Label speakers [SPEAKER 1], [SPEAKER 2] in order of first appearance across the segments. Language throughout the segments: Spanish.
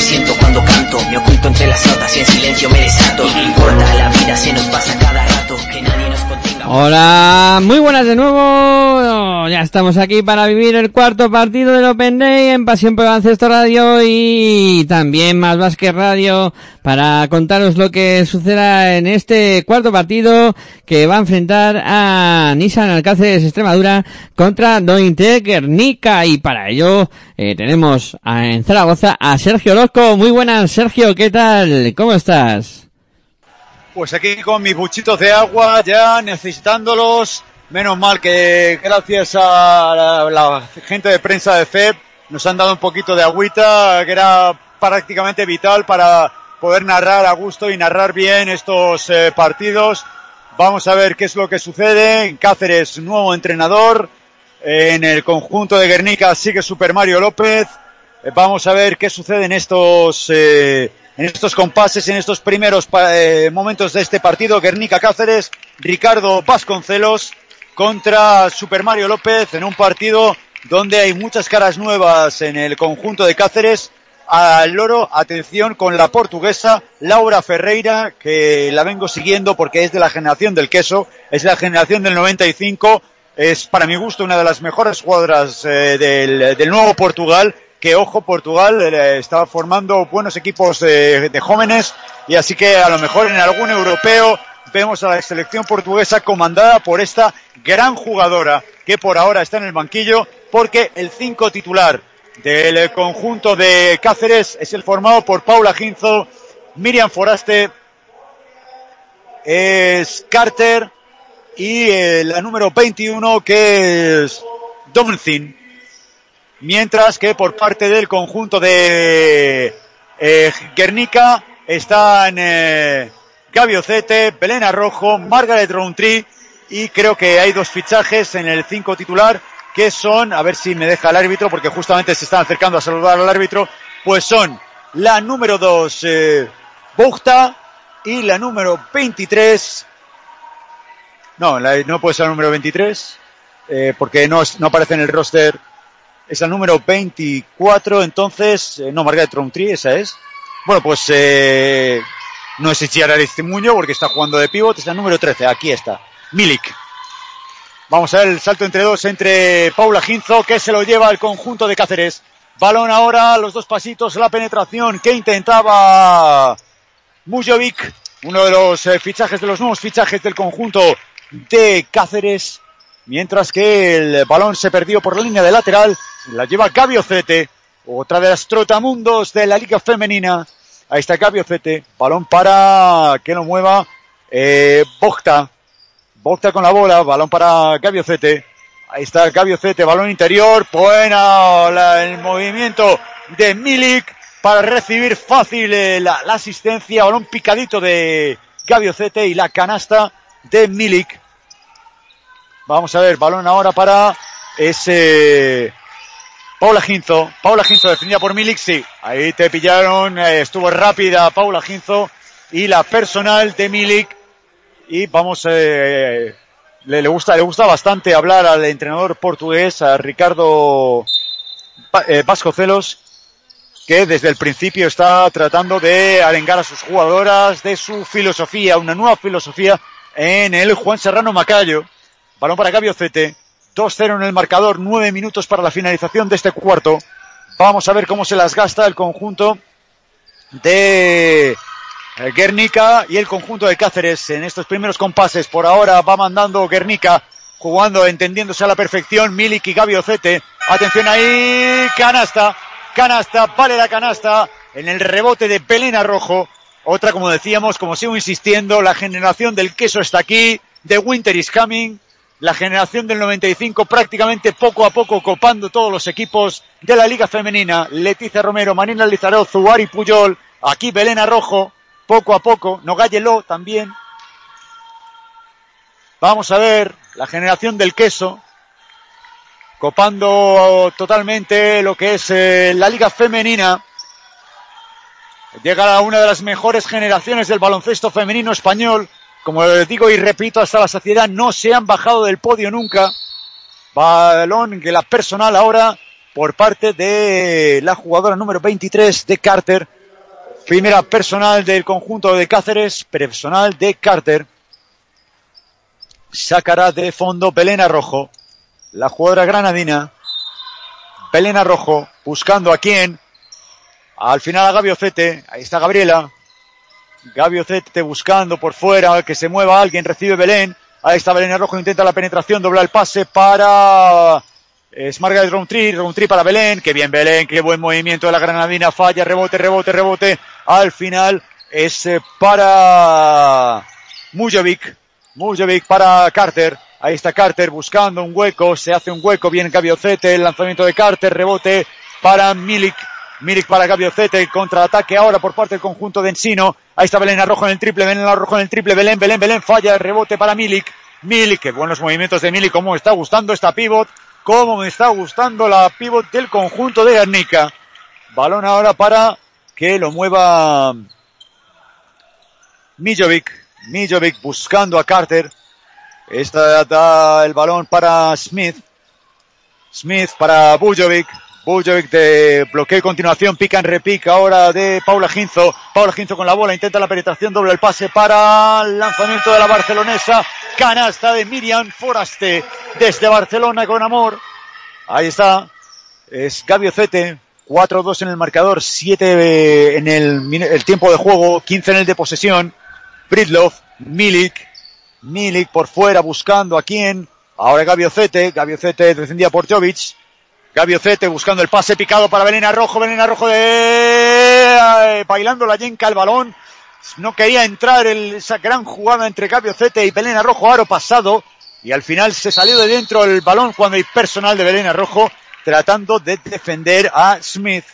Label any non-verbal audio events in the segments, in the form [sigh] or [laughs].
[SPEAKER 1] 1900.
[SPEAKER 2] Hola, muy buenas de nuevo. Ya estamos aquí para vivir el cuarto partido del Open Day en Pasión por Baloncesto Radio y también Más Vázquez Radio para contaros lo que suceda en este cuarto partido que va a enfrentar a Nissan Alcáceres Extremadura contra Dointec Guernica y para ello eh, tenemos a, en Zaragoza a Sergio Orozco. Muy buenas, Sergio, ¿qué tal? ¿Cómo estás?
[SPEAKER 3] Pues aquí con mis buchitos de agua, ya necesitándolos. Menos mal que gracias a la, gente de prensa de FEB nos han dado un poquito de agüita, que era prácticamente vital para poder narrar a gusto y narrar bien estos eh, partidos. Vamos a ver qué es lo que sucede. En Cáceres, nuevo entrenador. En el conjunto de Guernica sigue Super Mario López. Eh, Vamos a ver qué sucede en estos, eh, en estos compases, en estos primeros eh, momentos de este partido. Guernica Cáceres, Ricardo Vasconcelos contra Super Mario López en un partido donde hay muchas caras nuevas en el conjunto de Cáceres. Al loro, atención con la portuguesa Laura Ferreira, que la vengo siguiendo porque es de la generación del queso, es de la generación del 95, es para mi gusto una de las mejores jugadoras eh, del, del nuevo Portugal, que ojo, Portugal eh, está formando buenos equipos de, jóvenes y así que a lo mejor en algún europeo vemos a la selección portuguesa comandada por esta gran jugadora que por ahora está en el banquillo porque el 5 titular del conjunto de Cáceres es el formado por Paula Ginzo, Miriam Foraste, es Carter y eh, la número 21 que es Domzin. Mientras que por parte del conjunto de eh, Guernica están eh, Gaby Ocete, Belén Arrojo, Margaret Roundtree y creo que hay dos fichajes en el 5 titular que son, a ver si me deja el árbitro porque justamente se están acercando a saludar al árbitro, pues son la número 2 eh, y la número 23 no, la- no puede ser la número 23 eh, porque no, no aparece en el roster es la número 24, entonces, eh, no, Margaret Roundtree, esa es. Bueno, pues eh, no es Chiara Aristimuño porque está jugando de pivot, es la número 13, aquí está, Milik. Vamos a ver el salto entre dos entre Paula Ginzo, que se lo lleva al conjunto de Cáceres. Balón ahora, los dos pasitos, la penetración que intentaba Mujovic, uno de los eh, fichajes, de los nuevos fichajes del conjunto de Cáceres. Mientras que el balón se perdió por la línea de lateral, la lleva Gaby Ocete, otra de las trotamundos de la Liga Femenina. Ahí está Gaby Ocete, balón para que lo mueva eh, Bogta. Bogta con la bola, balón para Gaby Ocete. Ahí está Gaby Ocete, balón interior, buena el movimiento de Milik para recibir fácil eh, la, la asistencia, balón picadito de Gaby Ocete y la canasta de Milik. Vamos a ver, balón ahora para ese Paula Ginzo. Paula Ginzo defendida por Milik, sí. Ahí te pillaron, eh, estuvo rápida Paula Ginzo y la personal de Milik. Y vamos, eh, le, le gusta, le gusta bastante hablar al entrenador portugués, a Ricardo eh, Vasconcelos, que desde el principio está tratando de arengar a sus jugadoras de su filosofía, una nueva filosofía en el Juan Serrano Macayo. Balón para Gaby Ocete. 2-0 en el marcador, 9 minutos para la finalización de este cuarto. Vamos a ver cómo se las gasta el conjunto de eh, Guernica y el conjunto de Cáceres en estos primeros compases. Por ahora va mandando Guernica, jugando, entendiéndose a la perfección, Milik y Gaby Ocete. Atención ahí, canasta, canasta, vale la canasta en el rebote de Belén Rojo. Otra, como decíamos, como sigo insistiendo, la generación del queso está aquí, The Winter is coming. La generación del 95 prácticamente poco a poco copando todos los equipos de la Liga Femenina. Leticia Romero, Marina Lizaró, Zuari Puyol, aquí Belén Rojo, poco a poco, Nogayelo también. Vamos a ver la generación del queso, copando totalmente lo que es eh, la Liga Femenina. Llega una de las mejores generaciones del baloncesto femenino español. Como digo y repito hasta la saciedad, no se han bajado del podio nunca. Balón que la personal ahora por parte de la jugadora número 23 de Carter. Primera personal del conjunto de Cáceres, personal de Carter. Sacará de fondo Belén Rojo, la jugadora granadina. Belén Rojo buscando a quién. Al final a Gabi Ocete. Ahí está Gabriela. Gabi Ocete buscando por fuera que se mueva alguien. Recibe Belén. Ahí está Belén Rojo. Intenta la penetración. Dobla el pase para es Margaret Roundtree, Roundtree para Belén, qué bien Belén, qué buen movimiento de la granadina, falla, rebote, rebote, rebote, al final es eh, para Mujovic, Mujovic para Carter, ahí está Carter buscando un hueco, se hace un hueco, viene Gabiocete, el lanzamiento de Carter, rebote para Milik, Milik para Gabiocete, contraataque ahora por parte del conjunto de Ensino, ahí está Belén Arrojo en el triple, Belén Arrojo en el triple, Belén, Belén, Belén, falla, rebote para Milik, Milik, qué buenos movimientos de Milik, cómo está gustando esta pivot, cómo me está gustando la pivot del conjunto de Guernica. Balón ahora para que lo mueva Mijovic. Mijovic buscando a Carter. Esta da el balón para Smith. Smith para Bujovic. Bujovic de bloqueo continuación, pica en repica ahora de Paula Ginzo. Paula Ginzo con la bola, intenta la penetración, doble el pase para el lanzamiento de la barcelonesa. Canasta de Miriam Foraste desde Barcelona con amor. Ahí está. Es Gabi Ocete. 4-2 en el marcador, 7 en el, tiempo de juego, 15 en el de posesión. Bridlov, Milik, Milik por fuera buscando a quién. Ahora Gabi Ocete, Gabi Ocete defendida por Jovic. Gabi Ocete buscando el pase picado para Belena Rojo, Belena Rojo de bailando la yenca el balón. No quería entrar el, esa gran jugada entre Gabi Ocete y Belena Rojo, aro pasado. Y al final se salió de dentro el balón cuando hay personal de Belena Rojo tratando de defender a Smith.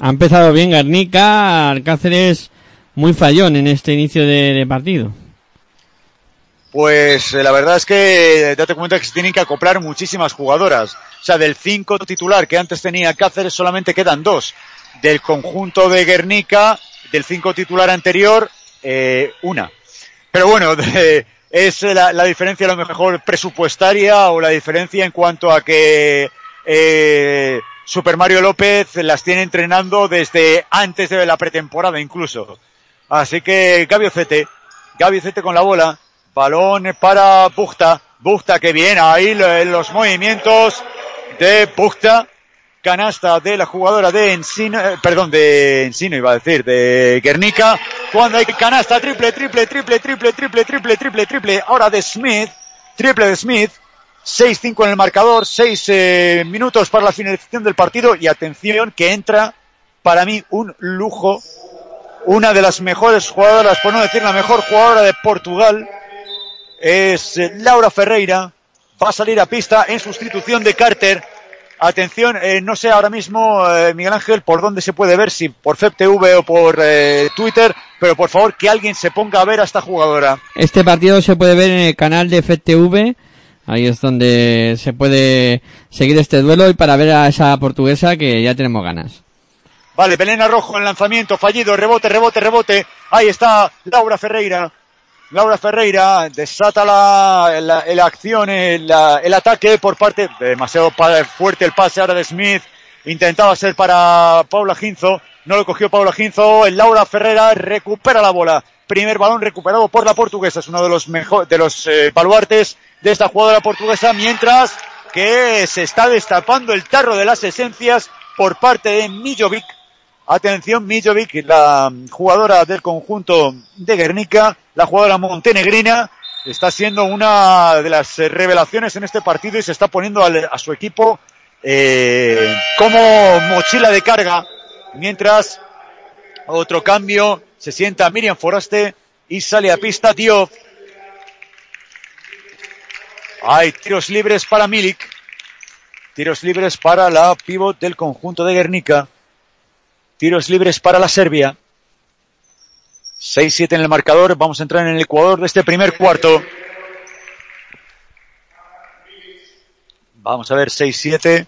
[SPEAKER 2] Ha empezado bien Garnica, Alcáceres muy fallón en este inicio de partido.
[SPEAKER 3] Pues eh, la verdad es que date cuenta que se tienen que acoplar muchísimas jugadoras. O sea, del 5 titular que antes tenía Cáceres solamente quedan dos. Del conjunto de Guernica, del 5 titular anterior, eh, una. Pero bueno, [laughs] es la, la, diferencia a lo mejor presupuestaria o la diferencia en cuanto a que eh, Super Mario López las tiene entrenando desde antes de la pretemporada incluso. Así que Gabi Ocete, Gabi Ocete con la bola, Balón para Buchta. Buchta que viene ahí los movimientos de Buchta. Canasta de la jugadora de Encino, eh, perdón, de Encino iba a decir, de Guernica. Cuando hay canasta triple, triple, triple, triple, triple, triple, triple, triple. Ahora de Smith. Triple de Smith. 6-5 en el marcador, 6 eh, minutos para la finalización del partido y atención que entra para mí un lujo, una de las mejores jugadoras, por no decir la mejor jugadora de Portugal, es eh, Laura Ferreira, va a salir a pista en sustitución de Carter, Atención, eh, no sé ahora mismo, eh, Miguel Ángel, por dónde se puede ver, si por FEPTV o por eh, Twitter, pero por favor que alguien se ponga a ver a esta jugadora.
[SPEAKER 2] Este partido se puede ver en el canal de FEPTV, ahí es donde se puede seguir este duelo y para ver a esa portuguesa que ya tenemos ganas.
[SPEAKER 3] Vale, Belén Rojo en lanzamiento, fallido, rebote, rebote, rebote, ahí está Laura Ferreira. Laura Ferreira desata la, la, acción, el, el, ataque por parte, demasiado fuerte el pase ahora de Smith, intentaba ser para Paula Ginzo, no lo cogió Paula Ginzo, el Laura Ferreira recupera la bola, primer balón recuperado por la portuguesa, es uno de los mejor, de los eh, baluartes de esta jugadora portuguesa, mientras que se está destapando el tarro de las esencias por parte de Mijovic, Atención, Mijovic, la jugadora del conjunto de Guernica, la jugadora montenegrina, está siendo una de las revelaciones en este partido y se está poniendo a, su equipo eh, como mochila de carga, mientras otro cambio se sienta Miriam Foraste y sale a pista Diop. Hay tiros libres para Milik, tiros libres para la pivot del conjunto de Guernica. Tiros libres para la Serbia. 6-7 en el marcador. Vamos a entrar en el Ecuador de este primer cuarto. Vamos a ver, 6-7.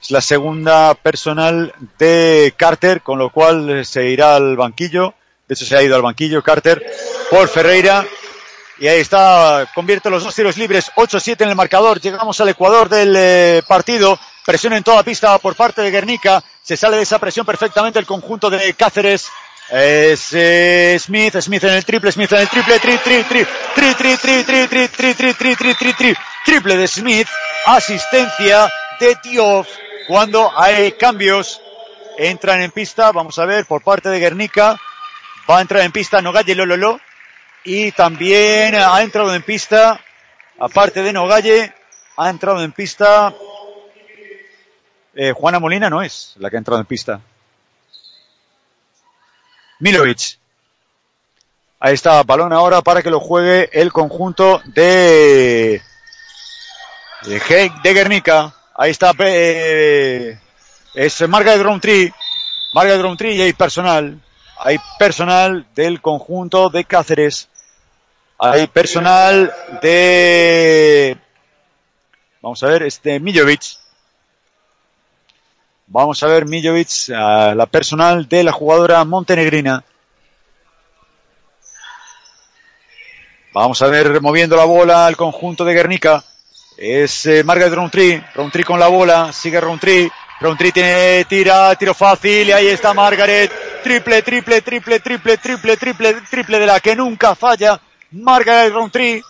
[SPEAKER 3] Es la segunda personal de Carter, con lo cual se irá al banquillo. De hecho, se ha ido al banquillo Carter por Ferreira. Y ahí está, convierte los dos tiros libres, 8-7 en el marcador. Llegamos al Ecuador del eh, partido. Presión en toda pista por parte de Guernica. Se sale de esa presión perfectamente el conjunto de Cáceres. Es eh, Smith, Smith en el triple, Smith en el triple, tri, tri, tri, tri, tri, tri, tri, tri, tri, tri, tri, tri, tri, tri, triple de Smith, asistencia de Diouf cuando hay cambios, entran en pista, vamos a ver, por parte de Guernica, va a entrar en pista Nogalle Lololo, y también ha entrado en pista, aparte de Nogalle, ha entrado en pista, eh, Juana Molina no es la que ha entrado en pista. Milovic. Ahí está, balón ahora para que lo juegue el conjunto de, de, de Guernica. Ahí está, eh, es Margaret Roundtree. Margaret Roundtree y hay personal. Hay personal del conjunto de Cáceres. Hay personal de, vamos a ver, este Milovic. Vamos a ver Mijovic, la personal de la jugadora montenegrina. Vamos a ver moviendo la bola al conjunto de Guernica. Es eh, Margaret Roundtree. Roundtree con la bola. Sigue Roundtree. Roundtree tiene, tira, tiro fácil. Y ahí está Margaret. Triple, triple, triple, triple, triple, triple, triple de la que nunca falla. Margaret Roundtree.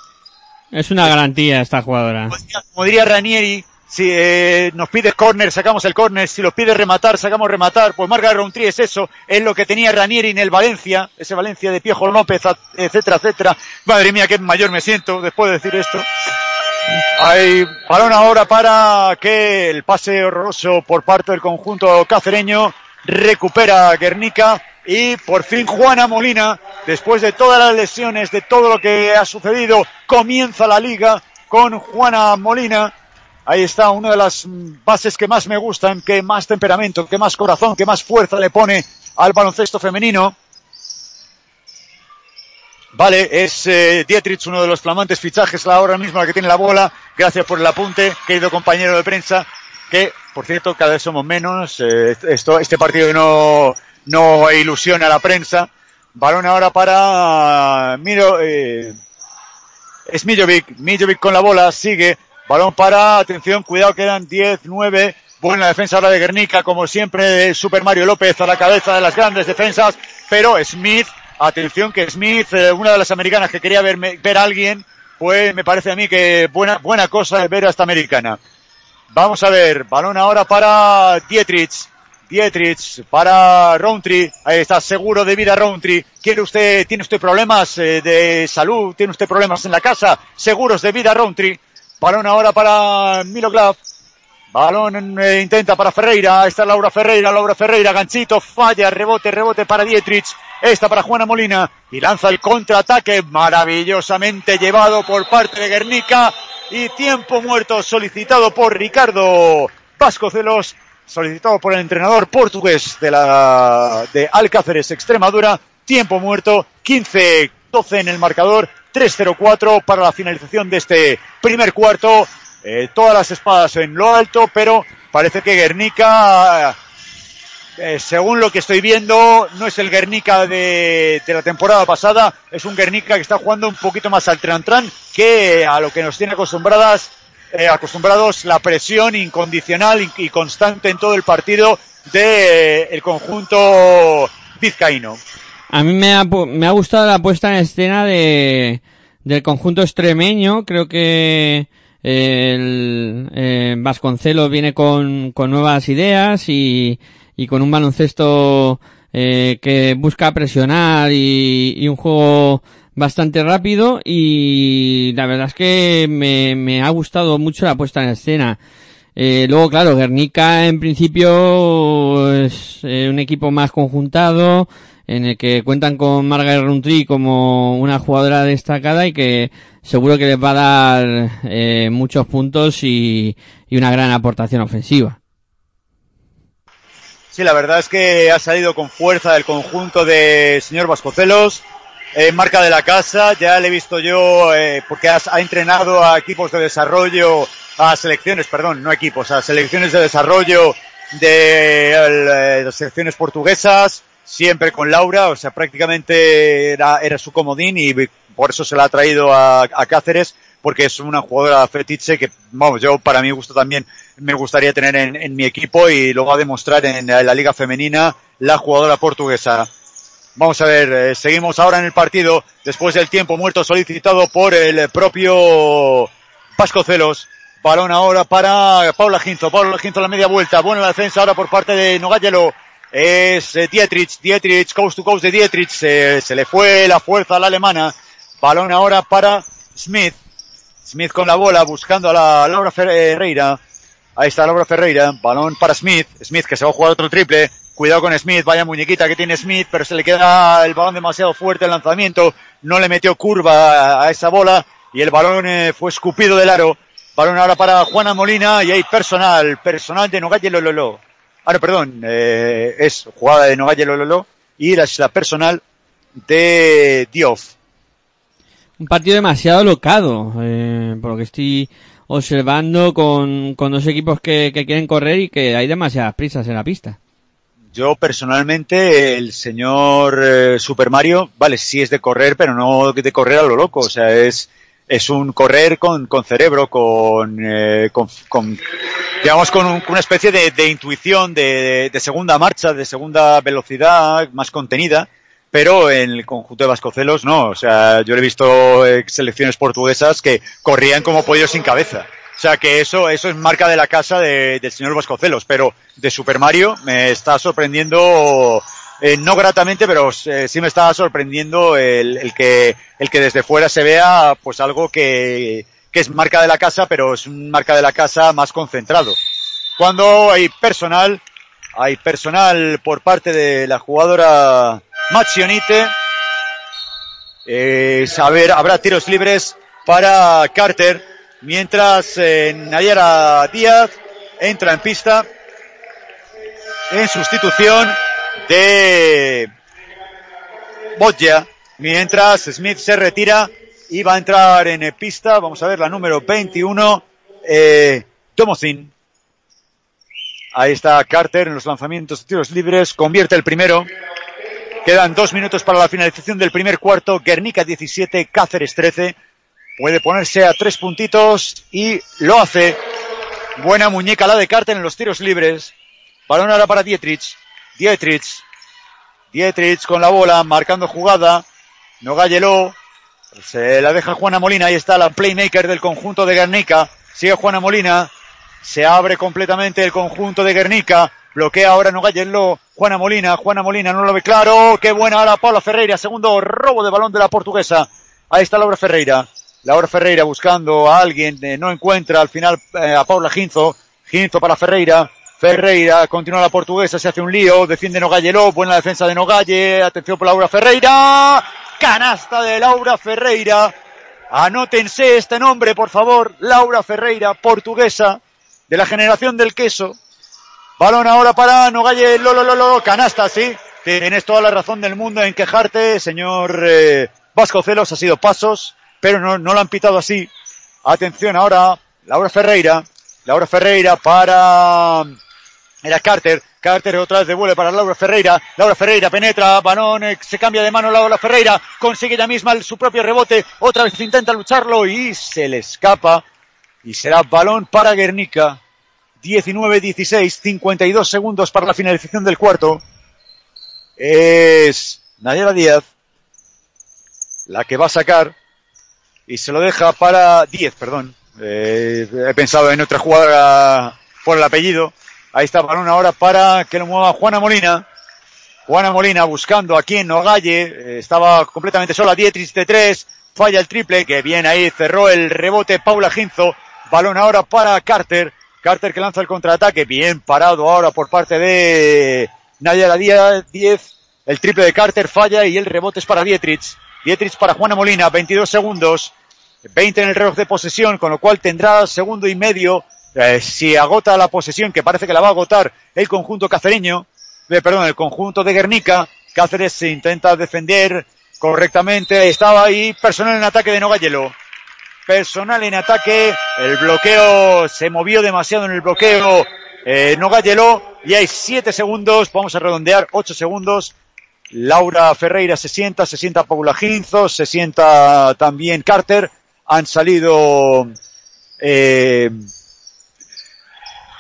[SPEAKER 2] Es una garantía esta jugadora.
[SPEAKER 3] Como diría Ranieri, si eh, nos pides córner, sacamos el córner. Si los pides rematar, sacamos rematar. Pues Margaret Roundtree es eso. Es lo que tenía Ranieri en el Valencia. Ese Valencia de Piejo López, etcétera, etcétera. Madre mía, qué mayor me siento después de decir esto. Hay balón ahora para que el pase horroroso por parte del conjunto cacereño recupera Guernica y por fin Juana Molina, después de todas las lesiones, de todo lo que ha sucedido, comienza la liga con Juana Molina Ahí está una de las bases que más me gustan, que más temperamento, que más corazón, que más fuerza le pone al baloncesto femenino. Vale, es eh, Dietrich, uno de los flamantes fichajes ahora mismo la que tiene la bola. Gracias por el apunte, querido compañero de prensa, que por cierto cada vez somos menos. Eh, esto, este partido no, no ilusiona a la prensa. Balón ahora para Miro, eh, es con la bola, sigue, Balón para, atención, cuidado, quedan 10, 9. Buena defensa ahora de Guernica, como siempre, Super Mario López a la cabeza de las grandes defensas. Pero Smith, atención que Smith, eh, una de las americanas que quería ver, ver a alguien, pues me parece a mí que buena, buena cosa ver a esta americana. Vamos a ver, balón ahora para Dietrich. Dietrich para Roundtree. Ahí está, seguro de vida Roundtree. ¿Quiere usted, tiene usted problemas eh, de salud? ¿Tiene usted problemas en la casa? Seguros de vida Roundtree. Balón ahora para Miloglav. Balón eh, intenta para Ferreira. Ahí está Laura Ferreira. Laura Ferreira. Ganchito. Falla. Rebote. Rebote para Dietrich. Esta para Juana Molina. Y lanza el contraataque. Maravillosamente llevado por parte de Guernica. Y tiempo muerto solicitado por Ricardo Vascocelos. Solicitado por el entrenador portugués de la, de Alcáceres Extremadura. Tiempo muerto. 15-12 en el marcador. 3-0-4 para la finalización de este primer cuarto. Eh, todas las espadas en lo alto, pero parece que Guernica, eh, según lo que estoy viendo, no es el Guernica de, la temporada pasada, es un Guernica que está jugando un poquito más al tran-tran que a lo que nos tiene acostumbradas, eh, acostumbrados la presión incondicional y, constante en todo el partido del de, el conjunto vizcaíno.
[SPEAKER 2] A mí me ha, me ha gustado la puesta en escena de, del conjunto extremeño. Creo que el eh, Vasconcelos viene con, con nuevas ideas y, y con un baloncesto eh, que busca presionar y, y, un juego bastante rápido y la verdad es que me, me ha gustado mucho la puesta en escena. Eh, luego, claro, Guernica en principio es eh, un equipo más conjuntado, en el que cuentan con Margaret Rountree como una jugadora destacada y que seguro que les va a dar eh, muchos puntos y, y, una gran aportación ofensiva.
[SPEAKER 3] Sí, la verdad es que ha salido con fuerza del conjunto de señor Vascocelos, eh, marca de la casa, ya le he visto yo eh, porque has, ha entrenado a equipos de desarrollo, a selecciones, perdón, no equipos, a selecciones de desarrollo de, las selecciones portuguesas, siempre con Laura, o sea, prácticamente era, era su comodín y por eso se la ha traído a, a Cáceres, porque es una jugadora fetiche que, vamos, yo para mi gusto también me gustaría tener en, en mi equipo y lo va a demostrar en la Liga Femenina la jugadora portuguesa. Vamos a ver, eh, seguimos ahora en el partido después del tiempo muerto solicitado por el propio Vascocelos. Balón ahora para Paula Ginzo. Paula Ginzo la media vuelta. Buena la defensa ahora por parte de Nogayelo. Es eh, Dietrich. Dietrich, coast to coast de Dietrich. Se, le fue la fuerza a la alemana. Balón ahora para Smith. Smith con la bola buscando a la Laura Ferreira. Ahí está Laura Ferreira. Balón para Smith. Smith que se va a jugar otro triple. Cuidado con Smith, vaya muñequita que tiene Smith, pero se le queda el balón demasiado fuerte el lanzamiento, no le metió curva a esa bola y el balón eh, fue escupido del aro. Balón ahora para Juana Molina y hay personal, personal de Nogalle Lololo. Ah, no, perdón, eh, es jugada de Nogalle Lololo y la personal de Diof.
[SPEAKER 2] Un partido demasiado locado, eh, por lo que estoy observando con, con dos equipos que quieren correr y que hay demasiadas prisas en la pista.
[SPEAKER 3] Yo personalmente, el señor eh, Super Mario, vale, sí es de correr, pero no de correr a lo loco. O sea, es, es un correr con, con cerebro, con, eh, con, con, digamos, con, un, una especie de, de intuición de, de, segunda marcha, de segunda velocidad, más contenida. Pero en el conjunto de Vascocelos no. O sea, yo he visto eh, selecciones portuguesas que corrían como pollos sin cabeza. O sea que eso, eso es marca de la casa de, del señor Vascocelos, pero de Super Mario me está sorprendiendo, eh, no gratamente, pero eh, sí me está sorprendiendo el, el, que, el que desde fuera se vea pues algo que, que es marca de la casa, pero es un marca de la casa más concentrado. Cuando hay personal, hay personal por parte de la jugadora Machionite, eh, saber, habrá tiros libres para Carter, mientras eh, Nayara Díaz entra en pista en sustitución de Bodja, mientras Smith se retira y va a entrar en pista, vamos a ver la número 21, eh, Tomocin. Ahí está Carter en los lanzamientos de tiros libres, convierte el primero. Quedan dos minutos para la finalización del primer cuarto, Guernica 17, Cáceres 13 puede ponerse a tres puntitos y lo hace. Buena muñeca la de Carter en los tiros libres. Balón ahora para Dietrich. Dietrich. Dietrich con la bola, marcando jugada. No Galleló. Se la deja Juana Molina. Ahí está la playmaker del conjunto de Guernica. Sigue Juana Molina. Se abre completamente el conjunto de Guernica. Bloquea ahora No Galleló. Juana Molina. Juana Molina no lo ve claro. Qué buena ahora Paula Ferreira. Segundo robo de balón de la portuguesa. Ahí está Laura Ferreira. Laura Ferreira buscando a alguien, eh, no encuentra al final eh, a Paula Ginzo. Ginzo para Ferreira. Ferreira continúa la portuguesa, se hace un lío, defiende Nogalleló, buena defensa de Nogalle, atención por Laura Ferreira. Canasta de Laura Ferreira. Anótense este nombre, por favor. Laura Ferreira, portuguesa, de la generación del queso. Balón ahora para Nogalle, lo, lo, lo, canasta, sí. Tienes toda la razón del mundo en quejarte, señor eh, Vascocelos, ha sido pasos pero no, lo han pitado así. Atención ahora, Laura Ferreira, Laura Ferreira para era Carter, Carter otra vez devuelve para Laura Ferreira, Laura Ferreira penetra, Banón se cambia de mano Laura Ferreira, consigue ella misma su propio rebote, otra vez intenta lucharlo y se le escapa y será balón para Guernica. 19-16, 52 segundos para la finalización del cuarto. Es Nayara Díaz la que va a sacar y se lo deja para 10, perdón. Eh, he pensado en otra jugada por el apellido. Ahí está balón ahora para que lo mueva Juana Molina. Juana Molina buscando aquí en Nogalle. Eh, estaba completamente sola. Dietrich de 3. Falla el triple. Que bien ahí cerró el rebote Paula Ginzo. Balón ahora para Carter. Carter que lanza el contraataque. Bien parado ahora por parte de Nayara Díaz. 10. El triple de Carter falla y el rebote es para Dietrich. Dietrich para Juana Molina, 22 segundos, 20 en el reloj de posesión, con lo cual tendrá segundo y medio eh, si agota la posesión, que parece que la va a agotar el conjunto cacereño, eh, perdón, el conjunto de Guernica. Cáceres se intenta defender correctamente, estaba ahí, personal en ataque de Nogayelo. Personal en ataque, el bloqueo se movió demasiado en el bloqueo eh, Nogayelo y hay 7 segundos, vamos a redondear 8 segundos Laura Ferreira se sienta, se sienta Paula Ginzo, se sienta también Carter. Han salido, eh,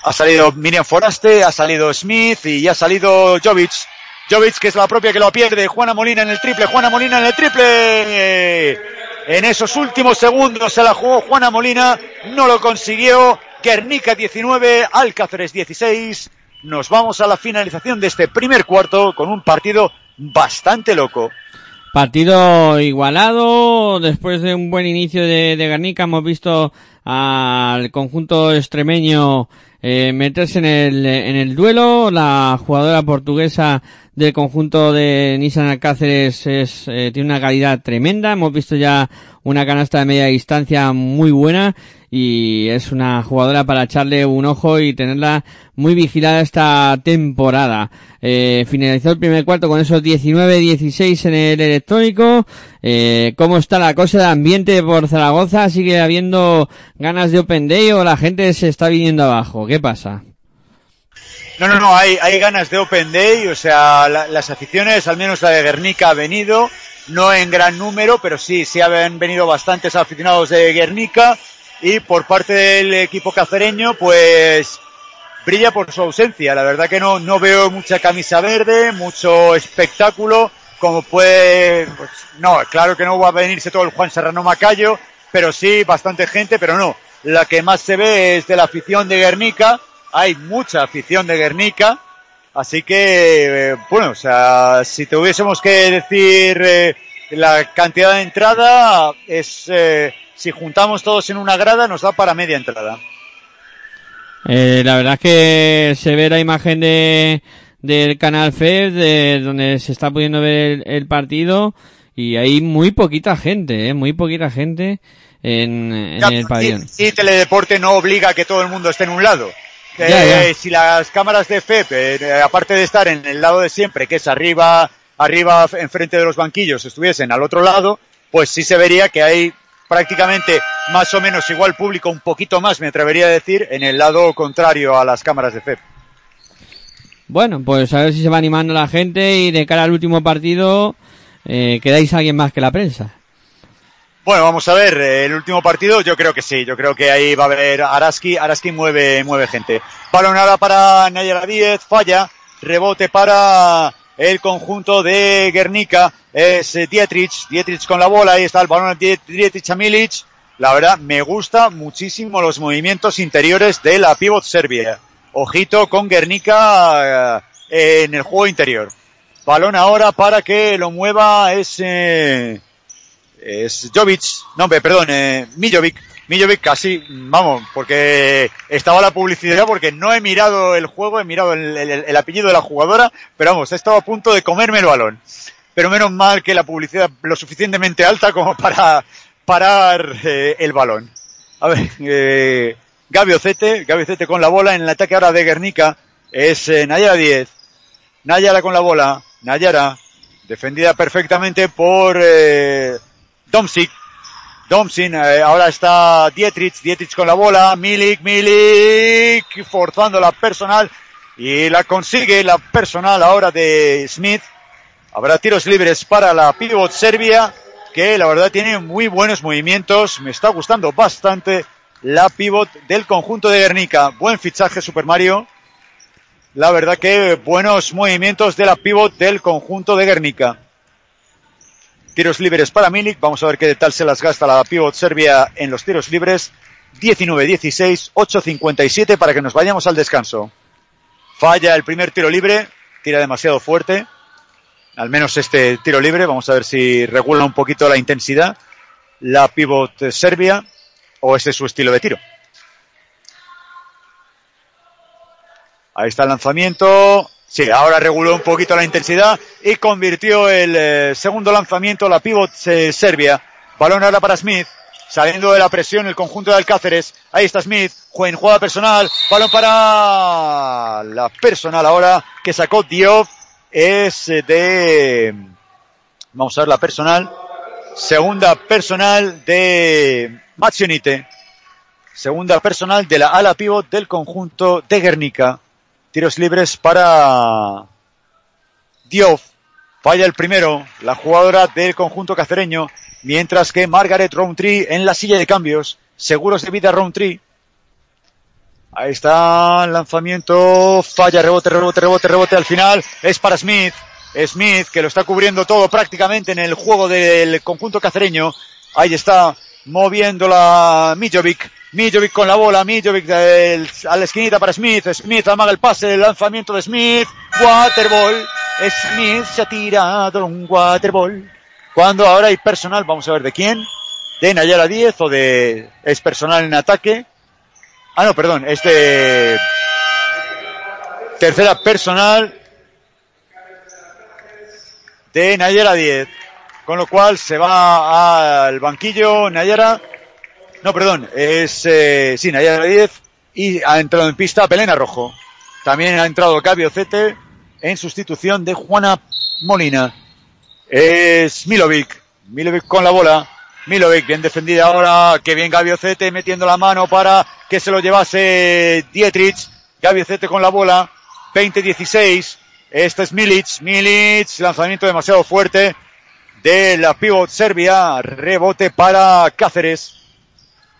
[SPEAKER 3] ha salido Miriam Foraste, ha salido Smith y ha salido Jovic. Jovic, que es la propia que lo pierde. Juana Molina en el triple, Juana Molina en el triple. En esos últimos segundos se la jugó Juana Molina, no lo consiguió. Guernica 19, Alcáceres 16. Nos vamos a la finalización de este primer cuarto con un partido bastante loco.
[SPEAKER 2] Partido igualado, después de un buen inicio de, de Guernica hemos visto al conjunto extremeño eh, meterse en el, en el duelo. La jugadora portuguesa del conjunto de Nissan Alcáceres es, eh, tiene una calidad tremenda. Hemos visto ya una canasta de media distancia muy buena y es una jugadora para echarle un ojo y tenerla muy vigilada esta temporada. Eh, finalizó el primer cuarto con esos 19-16 en el electrónico. Eh, ¿Cómo está la cosa de ambiente por Zaragoza? ¿Sigue habiendo ganas de Open Day o la gente se está viniendo abajo? ¿Qué pasa?
[SPEAKER 3] No, no, no, hay, hay ganas de Open Day, o sea, la, las aficiones, al menos la de Guernica ha venido, no en gran número, pero sí, sí han venido bastantes aficionados de Guernica y por parte del equipo cacereño, pues brilla por su ausencia. La verdad que no, no veo mucha camisa verde, mucho espectáculo, como puede, pues, no, claro que no va a venirse todo el Juan Serrano Macayo, pero sí bastante gente, pero no. La que más se ve es de la afición de Guernica, hay mucha afición de Guernica, así que, eh, bueno, o sea, si tuviésemos que decir eh, la cantidad de entrada, es, eh, si juntamos todos en una grada, nos da para media entrada.
[SPEAKER 2] Eh, la verdad es que se ve la imagen de del canal FED, de donde se está pudiendo ver el, el partido, y hay muy poquita gente, eh, muy poquita gente en, en
[SPEAKER 3] Ya,
[SPEAKER 2] el pabellón.
[SPEAKER 3] Y, y Teledeporte no obliga a que todo el mundo esté en un lado. Eh,
[SPEAKER 2] Ya.
[SPEAKER 3] Si las cámaras de FEP, eh, aparte de estar en el lado de siempre, que es arriba, arriba enfrente de los banquillos, estuviesen al otro lado, pues sí se vería que hay prácticamente más o menos igual público, un poquito más, me atrevería a decir, en el lado contrario a las cámaras de FEP.
[SPEAKER 2] Bueno, pues a ver si se va animando la gente y de cara al último partido eh, quedáis alguien más que la prensa.
[SPEAKER 3] Bueno, vamos a ver, el último partido yo creo que sí, yo creo que ahí va a haber Araski, Araski mueve, mueve gente. Balonada para Nayara Díez, falla, rebote para el conjunto de Guernica, es eh, Dietrich, Dietrich con la bola, ahí está el balón de Dietrich a Milic. La verdad, me gusta muchísimo los movimientos interiores de la pivot serbia. Ojito con Guernica eh, en el juego interior. Balón ahora para que lo mueva es... Eh, es Jovic, no, pe- perdón, eh, Mijovic. Mijovic casi, vamos, porque estaba la publicidad, porque no he mirado el juego, he mirado el, el- el apellido de la jugadora, pero vamos, he estado a punto de comerme el balón. Pero menos mal que la publicidad lo suficientemente alta como para parar eh, el balón. A ver, eh, Gabi Ocete, Gabi Ocete con la bola en el ataque ahora de Guernica, es eh, Nayara 10. Nayara con la bola, Nayara, defendida perfectamente por eh, Domsik. Domsin, eh, ahora está Dietrich, Dietrich con la bola, Milik, Milik, forzando la personal y la consigue la personal ahora de Smith. Habrá tiros libres para la pivot Serbia, que la verdad tiene muy buenos movimientos. Me está gustando bastante la pivot del conjunto de Guernica. Buen fichaje Super Mario. La verdad que buenos movimientos de la pivot del conjunto de Guernica. Tiros libres para Milik. Vamos a ver qué tal se las gasta la pivot Serbia en los tiros libres. 19-16, 8-57 para que nos vayamos al descanso. Falla el primer tiro libre. Tira demasiado fuerte. Al menos este tiro libre. Vamos a ver si regula un poquito la intensidad. La pivot Serbia. O ese es su estilo de tiro. Ahí está el lanzamiento. Sí, ahora reguló un poquito la intensidad y convirtió el eh, segundo lanzamiento la pivot eh, Serbia. Balón ahora para Smith. Saliendo de la presión el conjunto de Alcáceres. Ahí está Smith. Juega en jugada personal. Balón para la personal ahora que sacó Diop. Es eh, de... Vamos a ver la personal. Segunda personal de Mazionite. Segunda personal de la ala pivot del conjunto de Guernica. Tiros libres para Diouf. Falla el primero, la jugadora del conjunto cacereño, mientras que Margaret Roundtree en la silla de cambios, seguros de vida Roundtree. Ahí está lanzamiento, falla, rebote, rebote, rebote, rebote al final, es para Smith. Smith, que lo está cubriendo todo prácticamente en el juego del conjunto cacereño. Ahí está, moviendo la Mijovic. Mijovic con la bola, Mijovic a la esquinita para Smith. Smith amaga el pase, el lanzamiento de Smith. Waterball. Smith se ha tirado un waterball. Cuando ahora hay personal, vamos a ver de quién. De Nayara 10 o de es personal en ataque. Ah, no, perdón, este tercera personal de Nayara 10. Con lo cual se va al banquillo Nayara. No, perdón, es, eh, sí, Nayara 10. Y ha entrado en pista Pelena Rojo. También ha entrado Gabi Ocete en sustitución de Juana Molina. Es Milovic. Milovic con la bola. Milovic bien defendida ahora. Que bien Gabi Ocete metiendo la mano para que se lo llevase Dietrich. Gabi Ocete con la bola. 20-16. Este es Milic. Milic. Lanzamiento demasiado fuerte de la pivot Serbia. Rebote para Cáceres.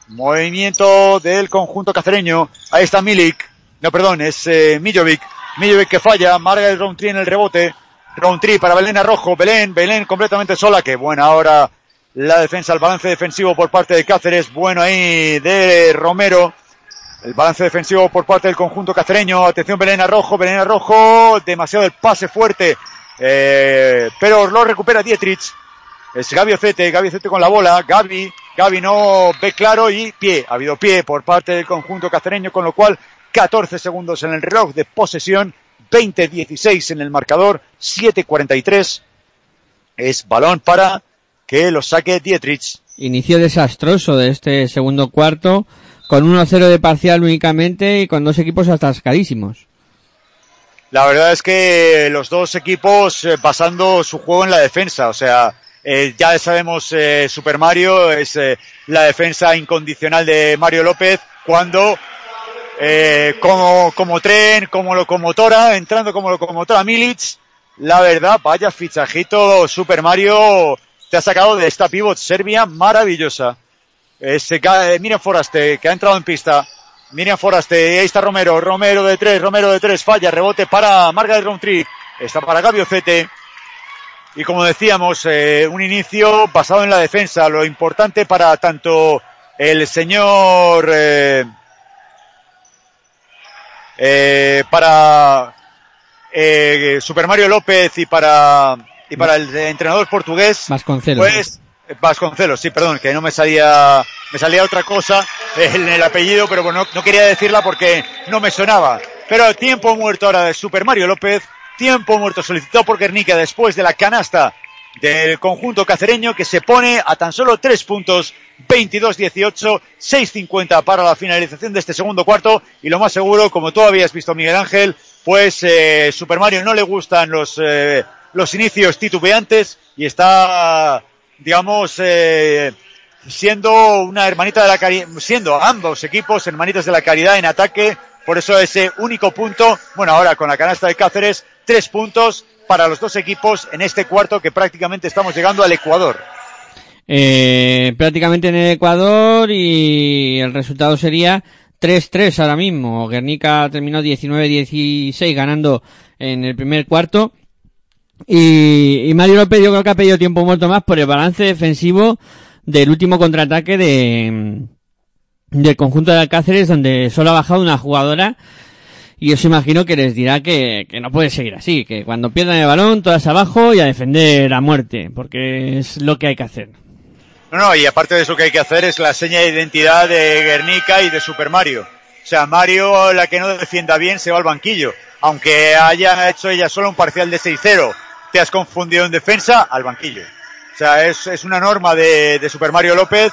[SPEAKER 3] Movimiento del conjunto cacereño. Ahí está Milik. No, perdón, es eh, Mijovic. Mijovic que falla. Margaret Roundtree en el rebote. Roundtree para Belén Arrojo. Belén, Belén completamente sola. Que buena ahora la defensa, el balance defensivo por parte de Cáceres. Bueno ahí de Romero. El balance defensivo por parte del conjunto cacereño. Atención Belén Arrojo. Belén Arrojo. Demasiado el pase fuerte eh, pero lo recupera Dietrich. Es Gaby Ocete, Gaby Ocete con la bola, Gaby, Gaby no ve claro y pie, ha habido pie por parte del conjunto cacereño, con lo cual 14 segundos en el reloj de posesión, 20-16 en el marcador, 7-43 es balón para que lo saque Dietrich.
[SPEAKER 2] Inicio desastroso de este segundo cuarto, con 1-0 de parcial únicamente y con dos equipos atascadísimos.
[SPEAKER 3] La verdad es que los dos equipos eh, basando su juego en la defensa, o sea, eh, ya sabemos eh, Super Mario es eh, la defensa incondicional de Mario López cuando como, como tren, como locomotora, entrando como locomotora Milic, la verdad, vaya fichajito Super Mario te ha sacado de esta pivot Serbia maravillosa. Miriam Foraste, que ha entrado en pista, Miriam Foraste, ahí está Romero, Romero de tres, Romero de tres, falla, rebote para Margaret Roundtree, está para Gabi Ocete. Y como decíamos, eh, un inicio basado en la defensa, lo importante para tanto el señor, eh, eh, para eh, Super Mario López y para, y para el entrenador portugués,
[SPEAKER 2] Vasconcelos.
[SPEAKER 3] pues, Vasconcelos, sí, perdón, que no me salía, me salía otra cosa en el apellido, pero bueno, no quería decirla porque no me sonaba. Pero tiempo muerto ahora de Super Mario López, tiempo muerto solicitado por Guernica después de la canasta del conjunto cacereño que se pone a tan solo tres puntos, 22-18, 6-50 para la finalización de este segundo cuarto. Y lo más seguro, como tú habías visto Miguel Ángel, pues eh, Super Mario no le gustan los, eh, los inicios titubeantes y está, digamos, eh, siendo una hermanita de la caridad, siendo ambos equipos hermanitas de la caridad en ataque, por eso ese único punto, bueno, ahora con la canasta de Cáceres, tres puntos para los dos equipos en este cuarto que prácticamente estamos llegando al Ecuador.
[SPEAKER 2] Eh, prácticamente en el Ecuador y el resultado sería 3-3 ahora mismo. Guernica terminó 19-16 ganando en el primer cuarto. Y, y Mario López yo creo que ha pedido tiempo muerto más por el balance defensivo del último contraataque de, del conjunto de Alcáceres donde solo ha bajado una jugadora y os imagino que les dirá que, que no puede seguir así, que cuando pierdan el balón todas abajo y a defender a muerte, porque es lo que hay que hacer.
[SPEAKER 3] No, no, y aparte de eso que hay que hacer es la seña de identidad de Guernica y de Super Mario. O sea, Mario, la que no defienda bien, se va al banquillo. Aunque haya hecho ella solo un parcial de 6-0, te has confundido en defensa, al banquillo. O sea, es, es una norma de, de Super Mario López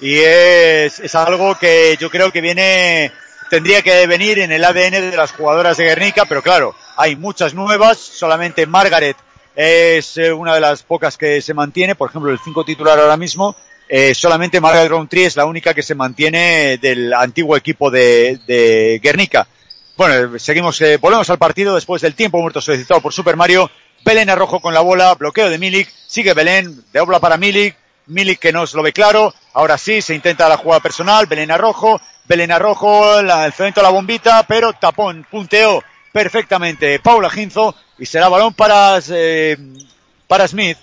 [SPEAKER 3] y es, es algo que yo creo que viene, tendría que venir en el ADN de las jugadoras de Guernica, pero claro, hay muchas nuevas, solamente Margaret es eh, una de las pocas que se mantiene, por ejemplo, el 5 titular ahora mismo, eh, solamente Margaret Roundtree es la única que se mantiene del antiguo equipo de, de Guernica. Bueno, seguimos, eh, volvemos al partido después del tiempo muerto solicitado por Super Mario, Belén Arrojo con la bola, bloqueo de Milik, sigue Belén, de obla para Milik, Milik que no se lo ve claro, ahora sí, se intenta la jugada personal, Belén Arrojo, Belén Arrojo, la, el centro a la bombita, pero tapón, punteó perfectamente Paula Ginzo y será balón para, eh, para Smith.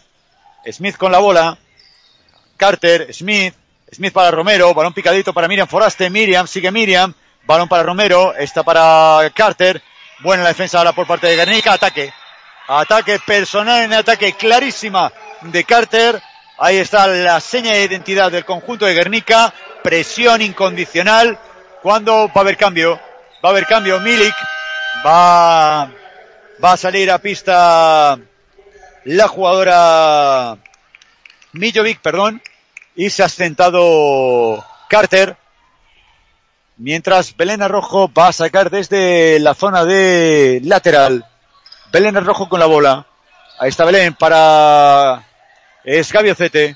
[SPEAKER 3] Smith con la bola, Carter, Smith, Smith para Romero, balón picadito para Miriam Foraste, Miriam, sigue Miriam, balón para Romero, está para Carter, buena la defensa ahora por parte de Guernica, ataque, ataque personal en ataque clarísima de Carter, ahí está la seña de identidad del conjunto de Guernica, presión incondicional, cuando va a haber cambio, va a haber cambio, Milik va, va a salir a pista la jugadora Millovic, perdón, y se ha sentado Carter. Mientras Belén Arrojo va a sacar desde la zona de lateral. Belén Arrojo con la bola. Ahí está Belén para... Es Gaby Ocete.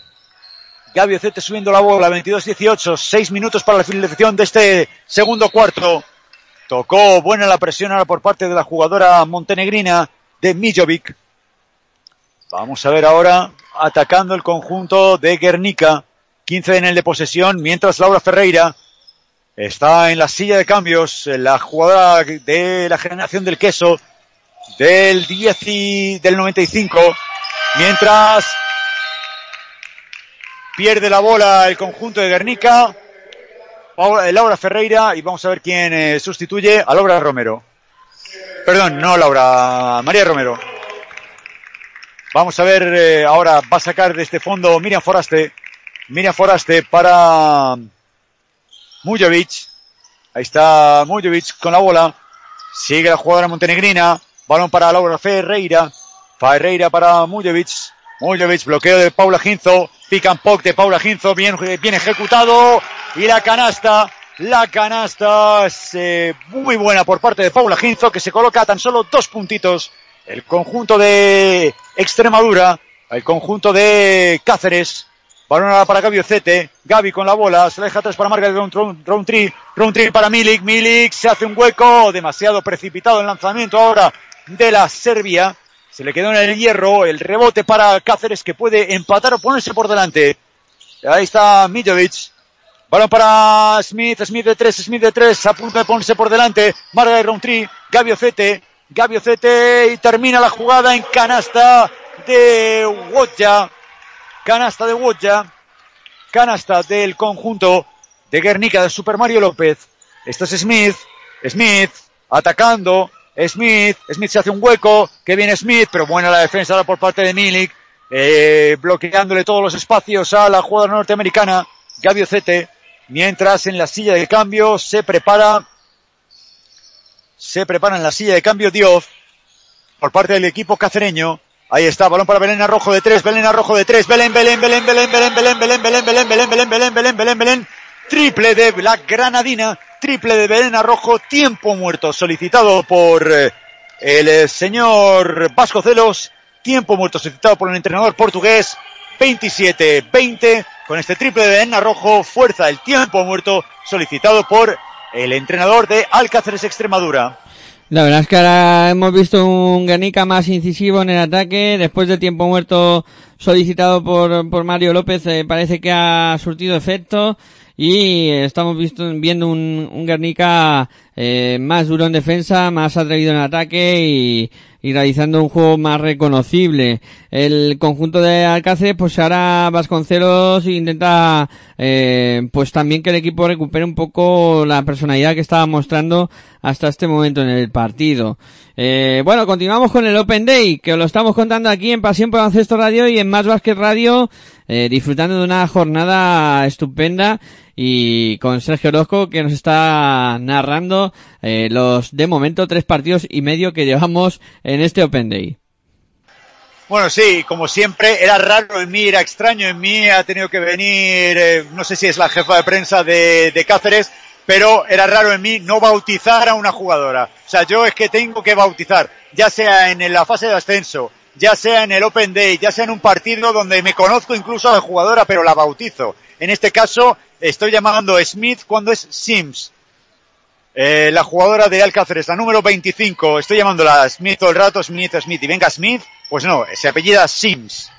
[SPEAKER 3] Gaby Ocete subiendo la bola, 22-18, 6 minutos para la finalización de este segundo cuarto. Tocó buena la presión ahora por parte de la jugadora montenegrina de Mijovic. Vamos a ver ahora atacando el conjunto de Guernica. 15 en el de posesión, mientras Laura Ferreira está en la silla de cambios, la jugadora de la generación del queso del 10 y del 95, mientras pierde la bola el conjunto de Guernica, Laura Ferreira y vamos a ver quién eh, sustituye a Laura Romero. Perdón, no Laura, María Romero. Vamos a ver, eh, ahora va a sacar de este fondo Miriam Foraste. Miriam Foraste para Mujovic. Ahí está Mujovic con la bola. Sigue la jugadora montenegrina. Balón para Laura Ferreira. Ferreira para Mujovic. Mujovic, bloqueo de Paula Ginzo. Pick and de Paula Ginzo. Bien, bien ejecutado. Y la canasta. La canasta es muy buena por parte de Paula Ginzo que se coloca tan solo dos puntitos el conjunto de Extremadura, el conjunto de Cáceres, balón para Gaby Ocete, Gaby con la bola, se la deja atrás para Margaret Roundtree, Roundtree para Milik, Milik se hace un hueco, demasiado precipitado el lanzamiento ahora de la Serbia, se le quedó en el hierro, el rebote para Cáceres que puede empatar o ponerse por delante. Ahí está Mijovic, balón para Smith, Smith de tres, Smith de tres, a punto de ponerse por delante, Margaret Roundtree, Gaby Ocete, Gaby Ocete y termina la jugada en canasta de Wodja. Canasta de Wodja. Canasta del conjunto de Guernica de Super Mario López. Esto es Smith. Smith atacando. Smith. Smith se hace un hueco. Que viene Smith, pero buena la defensa por parte de Milik. Eh, bloqueándole todos los espacios a la jugadora norteamericana. Gaby Ocete. Mientras en la silla de cambio se prepara se prepara en la silla de cambio Diof por parte del equipo cacereño. Ahí está, balón para Belén Arrojo de tres, Belén Arrojo de tres, Belén, Belén, Belén, Belén, Belén, Belén, Belén, Belén, Belén, Belén, Belén, Belén, Belén, Belén, triple de la granadina, triple de Belén Arrojo, tiempo muerto solicitado por el señor Vasco Celos, tiempo muerto solicitado por el entrenador portugués, 27-20, con este triple de Belén Arrojo, fuerza el tiempo muerto solicitado por el entrenador de Alcáceres Extremadura.
[SPEAKER 2] La verdad es que ahora hemos visto un Guernica más incisivo en el ataque, después del tiempo muerto solicitado por, por Mario López, eh, parece que ha surtido efecto y estamos visto, viendo un, un Guernica eh, más duro en defensa, más atrevido en ataque y, y realizando un juego más reconocible. El conjunto de Alcácer, pues ahora Vasconcelos intenta, eh, pues también que el equipo recupere un poco la personalidad que estaba mostrando hasta este momento en el partido. Eh, bueno, continuamos con el Open Day, que lo estamos contando aquí en Pasión por Ancesto Radio y en Más Basket Radio, eh, disfrutando de una jornada estupenda y con Sergio Orozco que nos está narrando eh, los de momento tres partidos y medio que llevamos en este Open Day.
[SPEAKER 3] Bueno, sí, como siempre, era raro en mí, era extraño en mí, ha tenido que venir, eh, no sé si es la jefa de prensa de, de Cáceres, pero era raro en mí no bautizar a una jugadora. O sea, yo es que tengo que bautizar, ya sea en la fase de ascenso, ya sea en el Open Day, ya sea en un partido donde me conozco incluso a la jugadora, pero la bautizo. En este caso, estoy llamando Smith cuando es Sims. Eh, la jugadora de Alcáceres, la número 25, estoy llamándola Smith todo el rato, Smith, Smith, y venga Smith, pues no, se apellida Sims.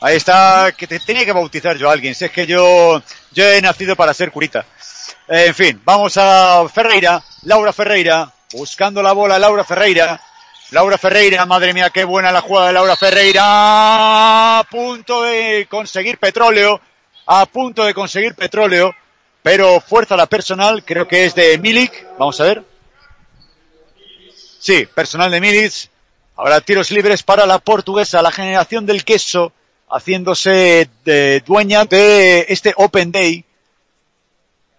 [SPEAKER 3] Ahí está, que te tenía que bautizar yo a alguien, si es que yo, yo he nacido para ser curita. Eh, en fin, vamos a Ferreira, Laura Ferreira, buscando la bola, Laura Ferreira, Laura Ferreira, madre mía, qué buena la jugada de Laura Ferreira, a punto de conseguir petróleo, a punto de conseguir petróleo, pero fuerza la personal, creo que es de Milik, vamos a ver. Sí, personal de Milik. Ahora tiros libres para la portuguesa, la generación del queso, haciéndose dueña de este Open Day.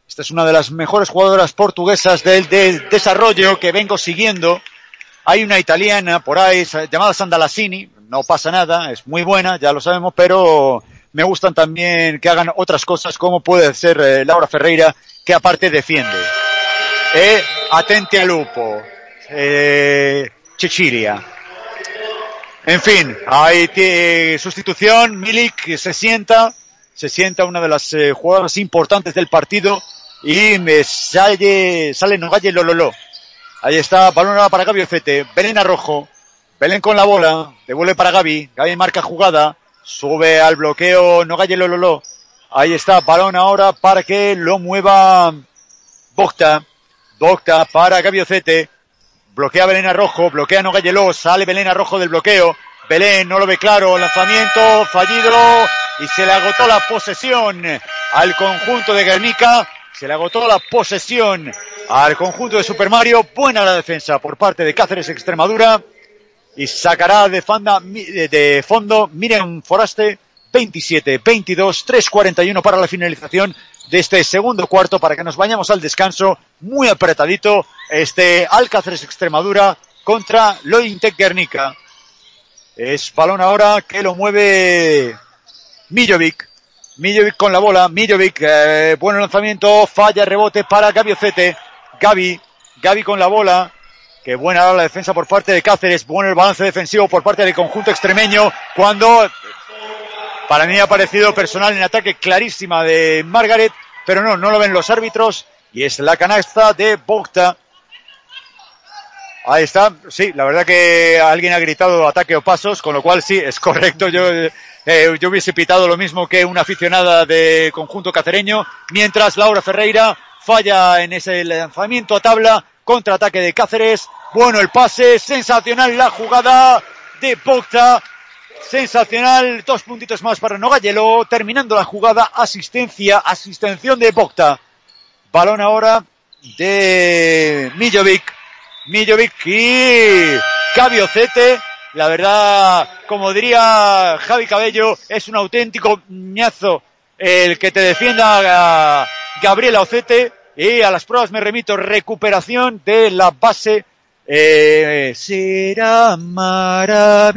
[SPEAKER 3] Esta es una de las mejores jugadoras portuguesas del desarrollo que vengo siguiendo. Hay una italiana por ahí llamada Sandalasini, no pasa nada, es muy buena, ya lo sabemos, pero me gustan también que hagan otras cosas como puede ser eh, Laura Ferreira, que aparte defiende. Eh, atente a Lupo, eh, Chichiria. En fin, hay sustitución, Milik se sienta, se sienta una de las eh, jugadoras importantes del partido y me sale, sale Nogalle Lololo. Ahí está, balón para Gaby Fete, Belén Arrojo, Belén con la bola, devuelve para Gaby, Gaby marca jugada, Sube al bloqueo Nogalle Lololo. Ahí está, balón ahora para que lo mueva Bocta. Bocta para Gabiocete. Bloquea Belén Rojo, bloquea Nogallelo, sale Belén Rojo del bloqueo. Belén no lo ve claro, lanzamiento fallido y se le agotó la posesión al conjunto de Guernica. Se le agotó la posesión al conjunto de Super Mario. Buena la defensa por parte de Cáceres Extremadura y sacará de, fondo Miriam Foraste 27, 22, 3.41 para la finalización de este segundo cuarto para que nos vayamos al descanso muy apretadito este Alcáceres Extremadura contra Lointec Guernica. Es balón ahora que lo mueve Miljovic. Miljovic con la bola. Miljovic, eh, buen lanzamiento, falla, rebote para Gabi Ocete. Gaby, Gaby con la bola. Qué buena la defensa por parte de Cáceres, bueno el balance defensivo por parte del conjunto extremeño, cuando para mí ha parecido personal en ataque clarísima de Margaret, pero no, no lo ven los árbitros, y es la canasta de Bogta. Ahí está, sí, la verdad que alguien ha gritado ataque o pasos, con lo cual sí, es correcto, yo, eh, yo hubiese pitado lo mismo que una aficionada de conjunto cacereño, mientras Laura Ferreira falla en ese lanzamiento a tabla, contraataque de Cáceres, bueno el pase, sensacional la jugada de Bogta, sensacional, dos puntitos más para Nogallelo, terminando la jugada, asistencia, asistención de Bogta. Balón ahora de Miljovic, Miljovic y Cabiocete, la verdad, como diría Javi Cabello, es un auténtico ñazo el que te defienda a Gabriela Ocete y a las pruebas me remito, recuperación de la base. Eh, será maravilloso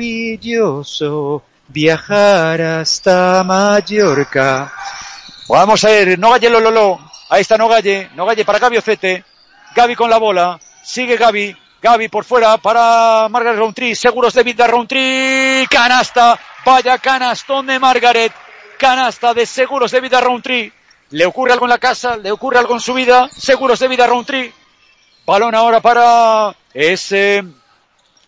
[SPEAKER 3] viajar hasta Mallorca. Vamos a ver, Nogalle Lololo. Ahí está Nogalle, Nogalle para Gaby Ocete. Gaby con la bola. Sigue Gaby. Gaby por fuera para Margaret Roundtree. Seguros de vida Roundtree. Canasta. Vaya canastón de Margaret. Canasta de Seguros de vida Roundtree. Le ocurre algo en la casa, le ocurre algo en su vida. Seguros de vida Roundtree. Balón ahora para ese.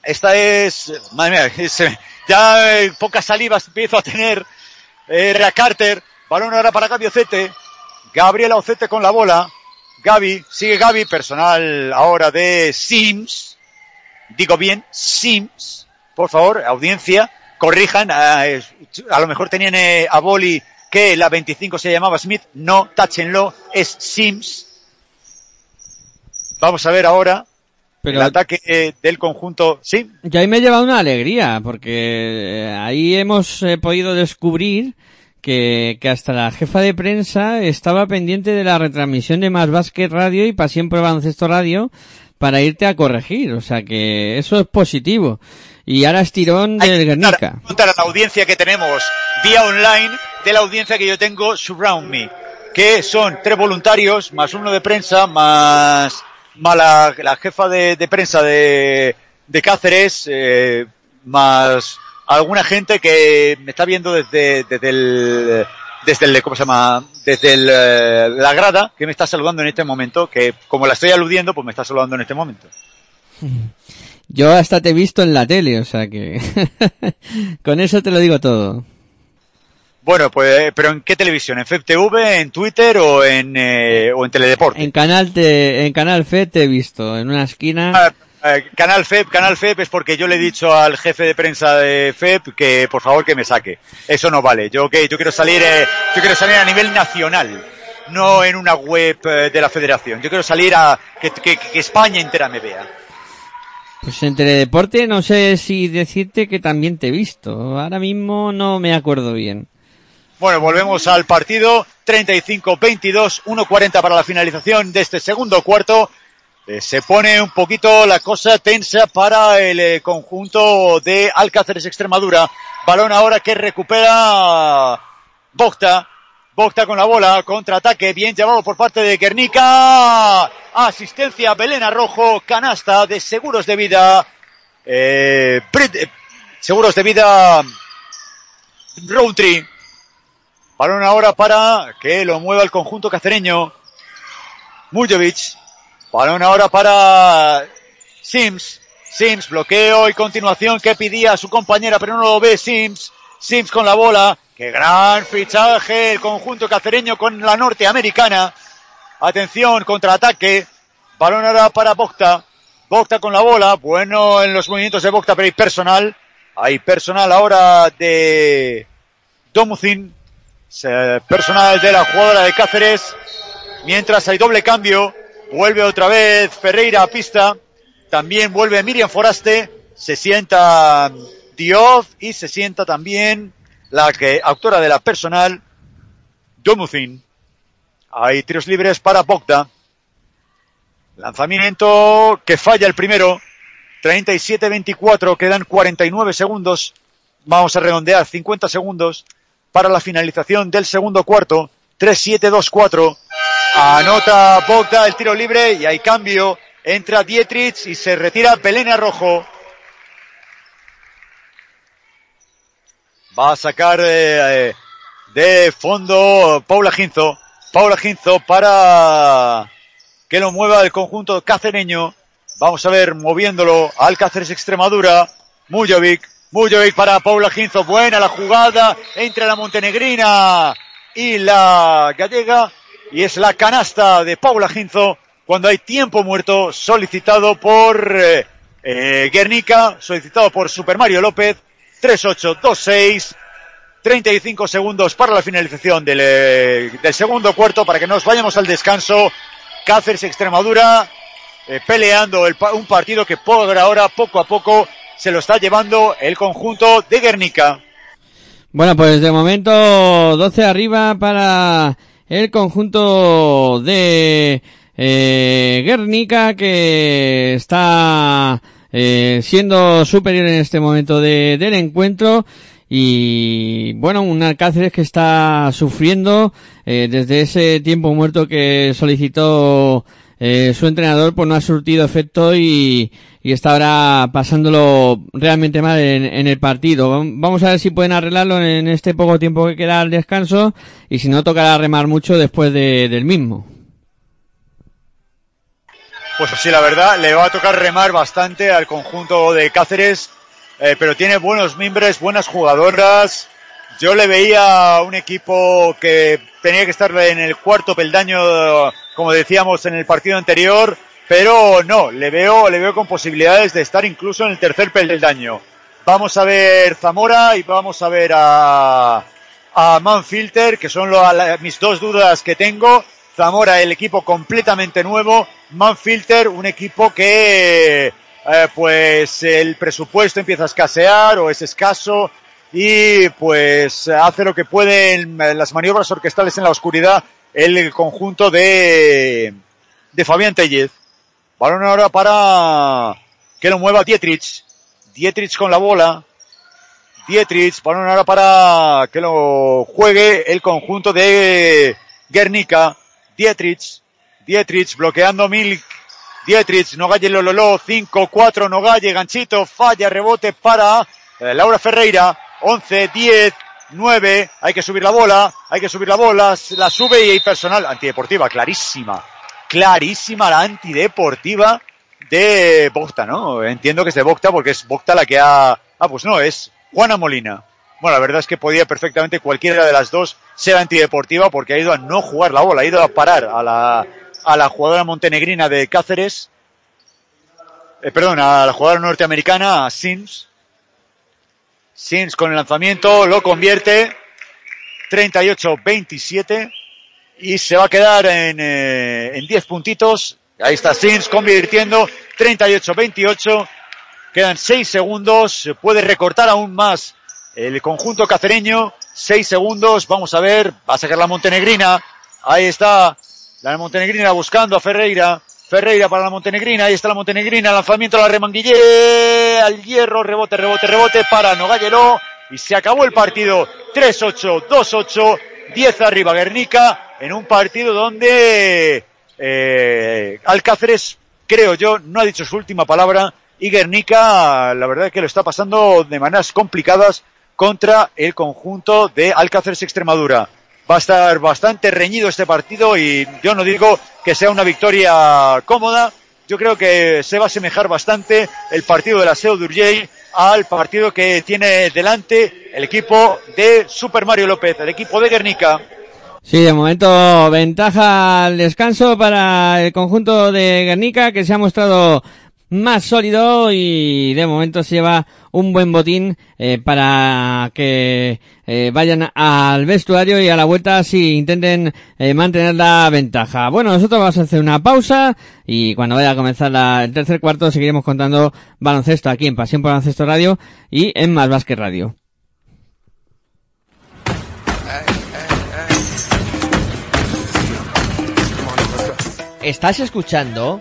[SPEAKER 3] Esta es. Madre mía, es, ya eh, pocas salivas empiezo a tener. Eh, Rea Carter. Balón ahora para Gaby Ocete. Gabriela Ocete con la bola. Gaby, sigue Gaby, personal ahora de Sims. Digo bien, Sims. Por favor, audiencia, corrijan. A, a lo mejor tenían eh, a Boli que la 25 se llamaba Smith. No, táchenlo, es Sims. Vamos a ver ahora
[SPEAKER 2] Pero
[SPEAKER 3] el ataque del conjunto. Sí,
[SPEAKER 2] ya ahí me ha llevado una alegría, porque eh, ahí hemos eh, podido descubrir que, que hasta la jefa de prensa estaba pendiente de la retransmisión de Más Basket Radio y Pasión por Baloncesto Radio para irte a corregir. O sea que eso es positivo. Y ahora es tirón
[SPEAKER 3] Hay
[SPEAKER 2] del
[SPEAKER 3] que
[SPEAKER 2] Guernica.
[SPEAKER 3] contar a la audiencia que tenemos vía online de la audiencia que yo tengo Surround Me, que son tres voluntarios, más uno de prensa, más, más la, la jefa de, de prensa de, de Cáceres, eh, más alguna gente que me está viendo desde, desde el, desde el, ¿cómo se llama? Desde el, eh, la grada que me está saludando en este momento, que como la estoy aludiendo, pues me está saludando en este momento. [laughs]
[SPEAKER 2] Yo hasta te he visto en la tele, o sea que [laughs] con eso te lo digo todo.
[SPEAKER 3] Bueno, pues, pero ¿en qué televisión? ¿En FEPTV, en Twitter o en, eh, o en Teledeporte?
[SPEAKER 2] En Canal te, en Canal Fe te he visto, en una esquina.
[SPEAKER 3] Ah, eh, canal FEP, Canal FEP es porque yo le he dicho al jefe de prensa de FEP que por favor que me saque. Eso no vale. Yo que yo quiero salir, eh, yo quiero salir a nivel nacional, no en una web eh, de la Federación. Yo quiero salir a que, que- que España entera me vea.
[SPEAKER 2] Pues en Teledeporte no sé si decirte que también te he visto. Ahora mismo no me acuerdo bien.
[SPEAKER 3] Bueno, volvemos al partido. 35-22, 1-40 para la finalización de este segundo cuarto. Eh, se pone un poquito la cosa tensa para el eh, conjunto de Alcáceres Extremadura. Balón ahora que recupera Bogta. Bogta con la bola, contraataque, bien llevado por parte de Guernica. Asistencia Belén Rojo, canasta de Seguros de Vida. Eh, eh, Seguros de Vida Roundtree. Balón ahora para que lo mueva el conjunto cacereño. Mujovic. Balón ahora para Sims. Sims, bloqueo y continuación que pedía su compañera, pero no lo ve Sims. Sims con la bola. Qué gran fichaje el conjunto cacereño con la norteamericana. Atención, contraataque. Balón ahora para Bogta. Bogta con la bola. Bueno en los movimientos de Bogta, pero hay personal. Hay personal ahora de Domucin. Se- Personal de la jugadora de Cáceres. Mientras hay doble cambio. Vuelve otra vez Ferreira a pista. También vuelve Miriam Foraste. Se sienta Diof y se sienta también la que, autora de la personal, Domucin. Hay tiros libres para Bogda. Lanzamiento que falla el primero. 37-24, quedan 49 segundos. Vamos a redondear 50 segundos para la finalización del segundo cuarto. 3-7-2-4. Anota Bogda el tiro libre y hay cambio. Entra Dietrich y se retira Belén Rojo. Va a sacar eh, de fondo Paula Ginzo. Paula Ginzo para que lo mueva el conjunto cacereño. Vamos a ver moviéndolo al Cáceres Extremadura. Mujovic. Mujovic para Paula Ginzo. Buena la jugada entre la montenegrina y la gallega. Y es la canasta de Paula Ginzo cuando hay tiempo muerto solicitado por eh, eh, Guernica, solicitado por Super Mario López. 3-8-2-6. 35 segundos para la finalización del, eh, del segundo cuarto para que nos vayamos al descanso. Cáceres Extremadura eh, peleando el un partido que por ahora poco a poco se lo está llevando el conjunto de Guernica.
[SPEAKER 2] Bueno, pues de momento 12 arriba para el conjunto de eh, Guernica que está eh, siendo superior en este momento de- del encuentro. Y bueno, un Alcáceres que está sufriendo eh, desde ese tiempo muerto que solicitó eh, su entrenador pues no ha surtido efecto y, y está ahora pasándolo realmente mal en, en el partido. Vam- Vamos a ver si pueden arreglarlo en este poco tiempo que queda al descanso y si no tocará remar mucho después de- del mismo.
[SPEAKER 3] Pues sí, la verdad, le va a tocar remar bastante al conjunto de Cáceres, eh, pero tiene buenos miembros, buenas jugadoras. Yo le veía un equipo que tenía que estar en el cuarto peldaño, como decíamos en el partido anterior, pero no, le veo, le veo con posibilidades de estar incluso en el tercer peldaño. Vamos a ver Zamora y vamos a ver a, a Manfilter, que son la- mis dos dudas que tengo. Zamora, el equipo completamente nuevo. Manfilter, un equipo que, eh, pues, el presupuesto empieza a escasear o es escaso y, pues, hace lo que puede en eh, las maniobras orquestales en la oscuridad el conjunto de, de Fabián Tellez. Balón ahora para que lo mueva Dietrich. Dietrich con la bola. Dietrich, balón ahora para que lo juegue el conjunto de Guernica. Dietrich, Dietrich bloqueando Milk. Dietrich, Nogalle Lololo, 5-4, Nogalle, ganchito, falla, rebote para eh, Laura Ferreira. 11, 10, 9, hay que subir la bola, hay que subir la bola, la sube y hay personal antideportiva, clarísima, clarísima la antideportiva de Bocta, ¿no? Entiendo que es de Bocta porque es Bocta la que ha... Ah, pues no, es Juana Molina. Bueno, la verdad es que podía perfectamente cualquiera de las dos ser antideportiva porque ha ido a no jugar la bola, ha ido a parar a la, a la jugadora montenegrina de Cáceres, eh, perdón, a la jugadora norteamericana, Sims. Sims con el lanzamiento lo convierte 38-27 y se va a quedar en, eh, en 10 puntitos. Ahí está Sims convirtiendo 38-28. Quedan 6 segundos. Se puede recortar aún más el conjunto cacereño. 6 segundos. Vamos a ver. Va a sacar la montenegrina. Ahí está la montenegrina buscando a Ferreira. Ferreira para la montenegrina. Ahí está la montenegrina. Lanzamiento a la remanguillé. Al hierro. Rebote, rebote, rebote para Nogallero. Y se acabó el partido. 3-8, 2-8. 10 arriba Guernica. En un partido donde eh, Alcáceres, creo yo, no ha dicho su última palabra. Y Guernica, la verdad es que lo está pasando de maneras complicadas contra el conjunto de Alcáceres Extremadura. Va a estar bastante reñido este partido y yo no digo que sea una victoria cómoda. Yo creo que se va a asemejar bastante el partido de la SEO Durjay al partido que tiene delante el equipo de Super Mario López, el equipo de Guernica.
[SPEAKER 2] Sí, de momento ventaja al descanso para el conjunto de Guernica que se ha mostrado más sólido y de momento se lleva un buen botín eh, para que eh, vayan al vestuario y a la vuelta si intenten eh, mantener la ventaja. Bueno, nosotros vamos a hacer una pausa y cuando vaya a comenzar la, el tercer cuarto seguiremos contando baloncesto aquí en Pasión por Baloncesto Radio y en Más Radio.
[SPEAKER 4] Estás escuchando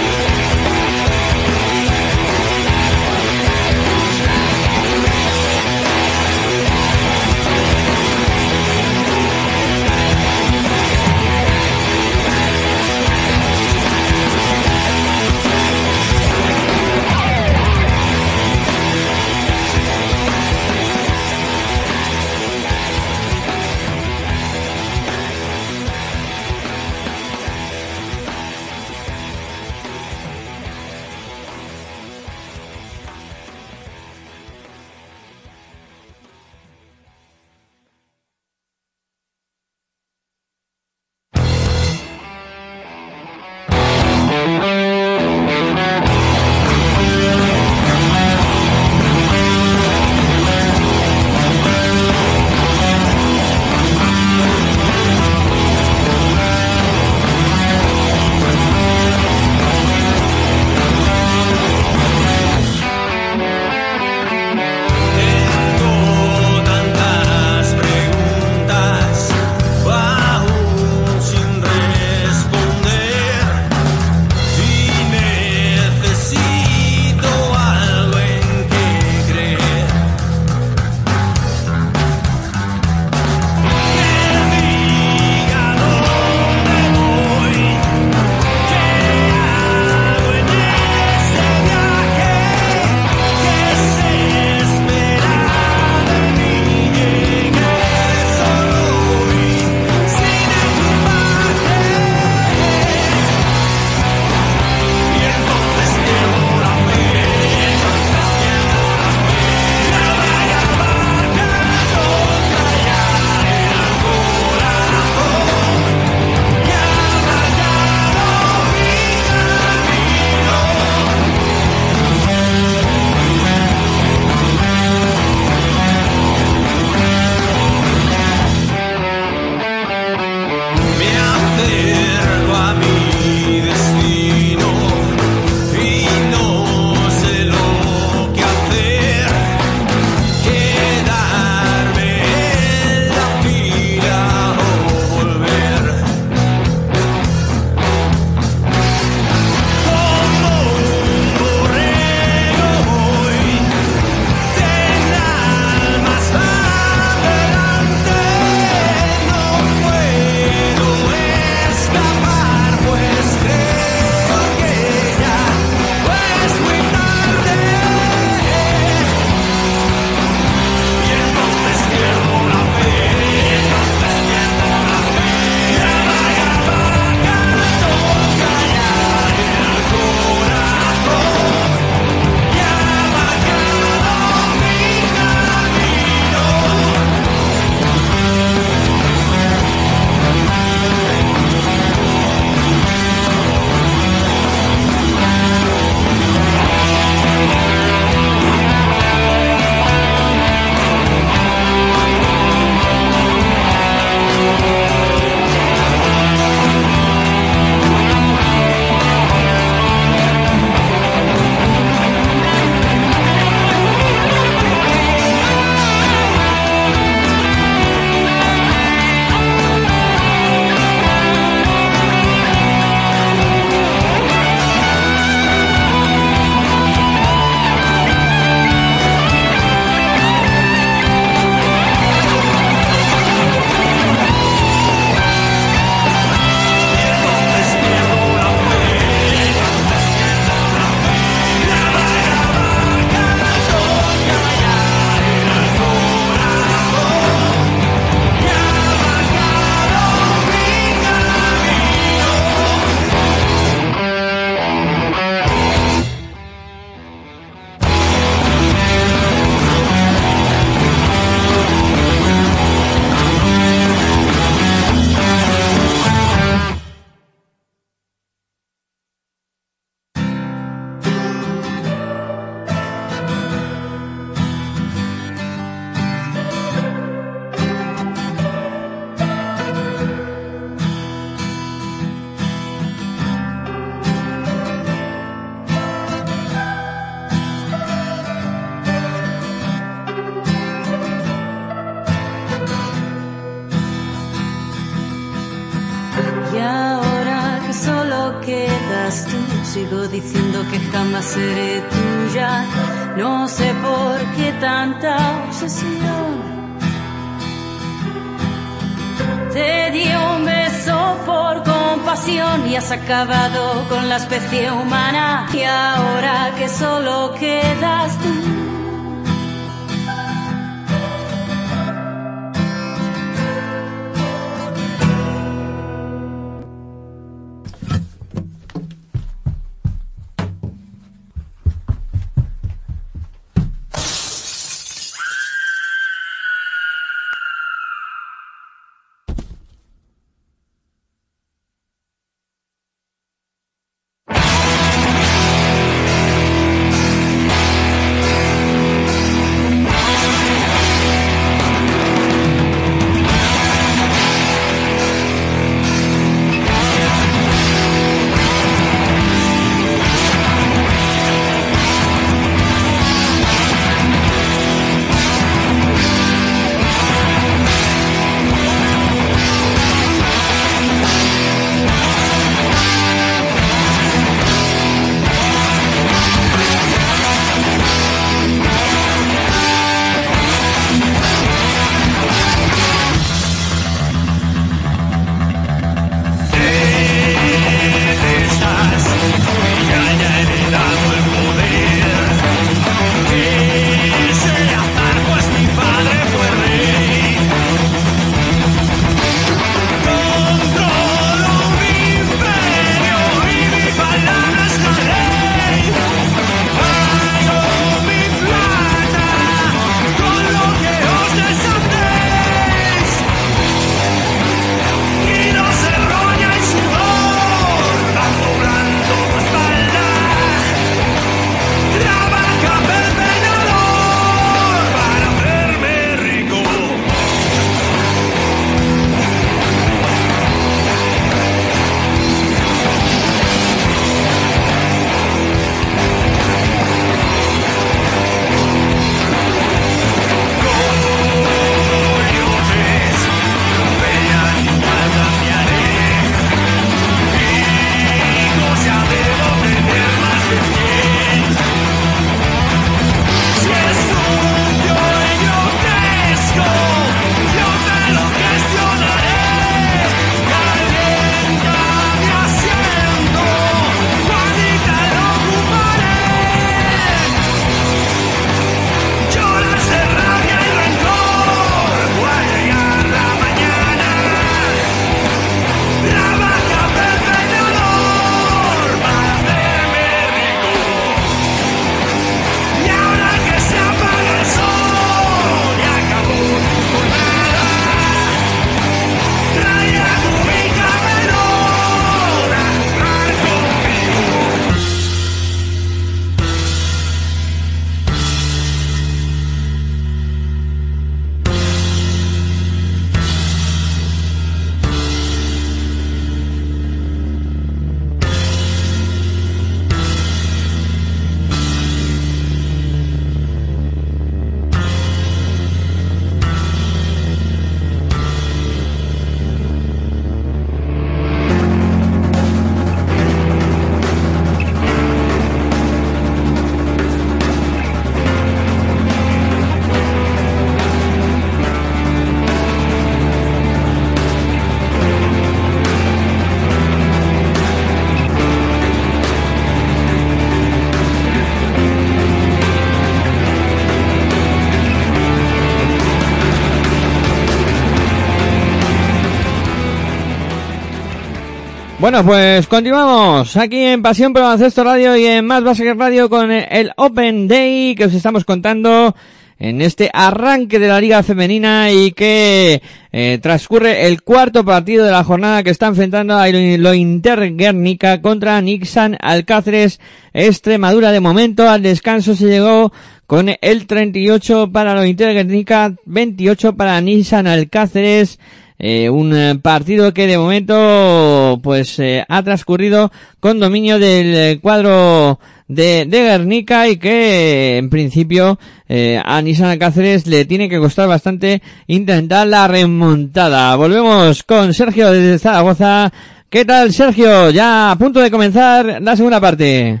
[SPEAKER 2] Bueno, pues continuamos aquí en Pasión por Radio y en Más Básquet Radio con el Open Day que os estamos contando en este arranque de la Liga Femenina y que eh, transcurre el cuarto partido de la jornada que está enfrentando a lo Inter Guernica contra Nixon Alcáceres Extremadura. De momento al descanso se llegó con el 38 para lo Inter Guernica, 28 para Nissan Alcáceres. Eh, un eh, partido que de momento pues eh, ha transcurrido con dominio del eh, cuadro de, de Guernica y que en principio a Nissan Cáceres le tiene que costar bastante intentar la remontada. Volvemos con Sergio desde Zaragoza ¿Qué tal, Sergio? Ya a punto de comenzar la segunda parte.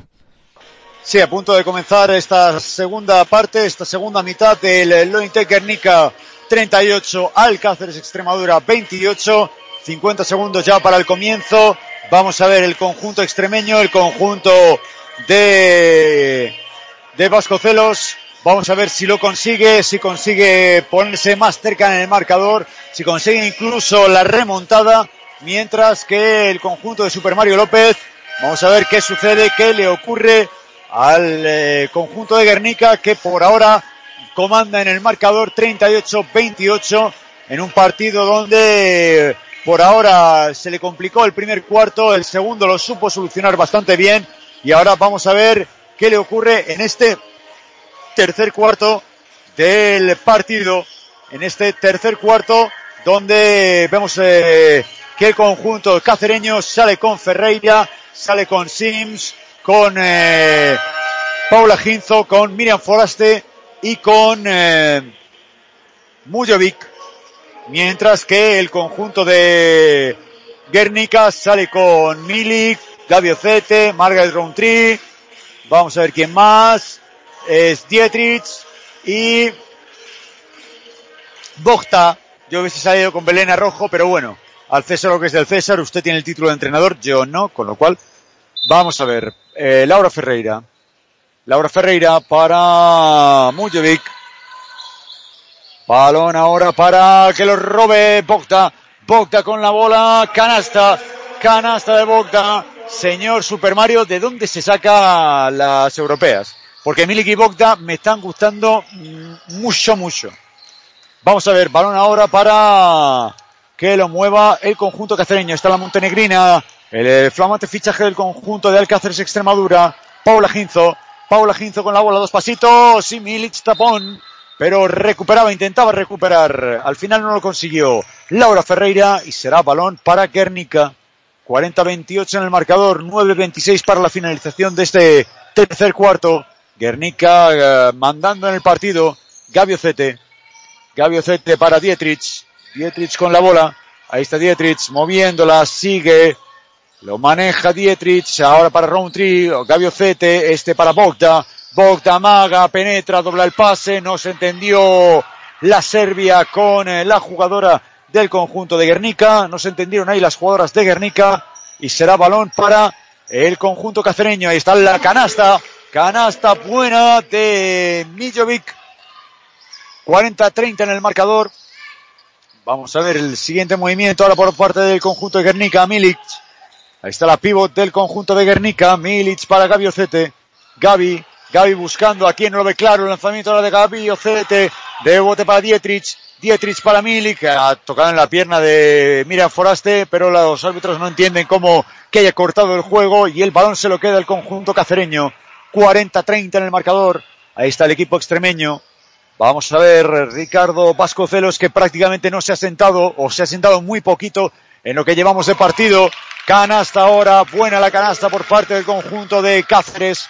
[SPEAKER 3] Sí, a punto de comenzar esta segunda parte, esta segunda mitad del Lointec Guernica 38, Alcáceres Extremadura 28, 50 segundos ya para el comienzo. Vamos a ver el conjunto extremeño, el conjunto de, de Vascocelos. Vamos a ver si lo consigue, si consigue ponerse más cerca en el marcador, si consigue incluso la remontada, mientras que el conjunto de Super Mario López, vamos a ver qué sucede, qué le ocurre al eh, conjunto de Guernica que por ahora comanda en el marcador 38-28 en un partido donde por ahora se le complicó el primer cuarto, el segundo lo supo solucionar bastante bien y ahora vamos a ver qué le ocurre en este tercer cuarto del partido, en este tercer cuarto donde vemos eh, que el conjunto cacereño sale con Ferreira, sale con Sims, con eh, Paula Ginzo, con Miriam Foraste y con eh, Mujovic, mientras que el conjunto de Guernica sale con Milik, Gabi Ocete, Margaret Roundtree, vamos a ver quién más, es Dietrich y Bogta. Yo hubiese salido con Belén Rojo, pero bueno, al César lo que es del César, usted tiene el título de entrenador, yo no, con lo cual vamos a ver. Eh, Laura Ferreira. Laura Ferreira para Mujovic. Balón ahora para que lo robe Bogda. Bogda con la bola. Canasta. Canasta de Bogda. Señor Super Mario, ¿de dónde se saca las europeas? Porque Milik y Bogda me están gustando mm, mucho, mucho. Vamos a ver, balón ahora para que lo mueva el conjunto cacereño. Está la montenegrina el flamante fichaje del conjunto de Alcáceres Extremadura, Paula Ginzo. Paula Ginzo con la bola, dos pasitos y tapón. Pero recuperaba, intentaba recuperar. Al final no lo consiguió. Laura Ferreira y será balón para Guernica. 40-28 en el marcador, 9-26 para la finalización de este tercer cuarto. Guernica eh, mandando en el partido. Gabio Cete. Gabio Cete para Dietrich. Dietrich con la bola. Ahí está Dietrich moviéndola, sigue. Lo maneja Dietrich, ahora para Roundtree, Gabio Cete, este para Bogda. Bogda maga, penetra, dobla el pase, no se entendió la Serbia con eh, la jugadora del conjunto de Guernica, no se entendieron ahí las jugadoras de Guernica y será balón para el conjunto cacereño. Ahí está la canasta, canasta buena de Mijovic. 40-30 en el marcador. Vamos a ver el siguiente movimiento ahora por parte del conjunto de Guernica, Milic. Ahí está la pivot del conjunto de Guernica. Milic para Gabi Ocete. Gabi. Gabi buscando a quien no lo ve claro. El lanzamiento ahora de Gabi Ocete. De bote para Dietrich. Dietrich para Milik. Ha tocado en la pierna de Miriam Foraste. Pero los árbitros no entienden cómo que haya cortado el juego. Y el balón se lo queda el conjunto cacereño. 40-30 en el marcador. Ahí está el equipo extremeño. Vamos a ver Ricardo Vascocelos que prácticamente no se ha sentado o se ha sentado muy poquito en lo que llevamos de partido. Canasta ahora, buena la canasta por parte del conjunto de Cáceres.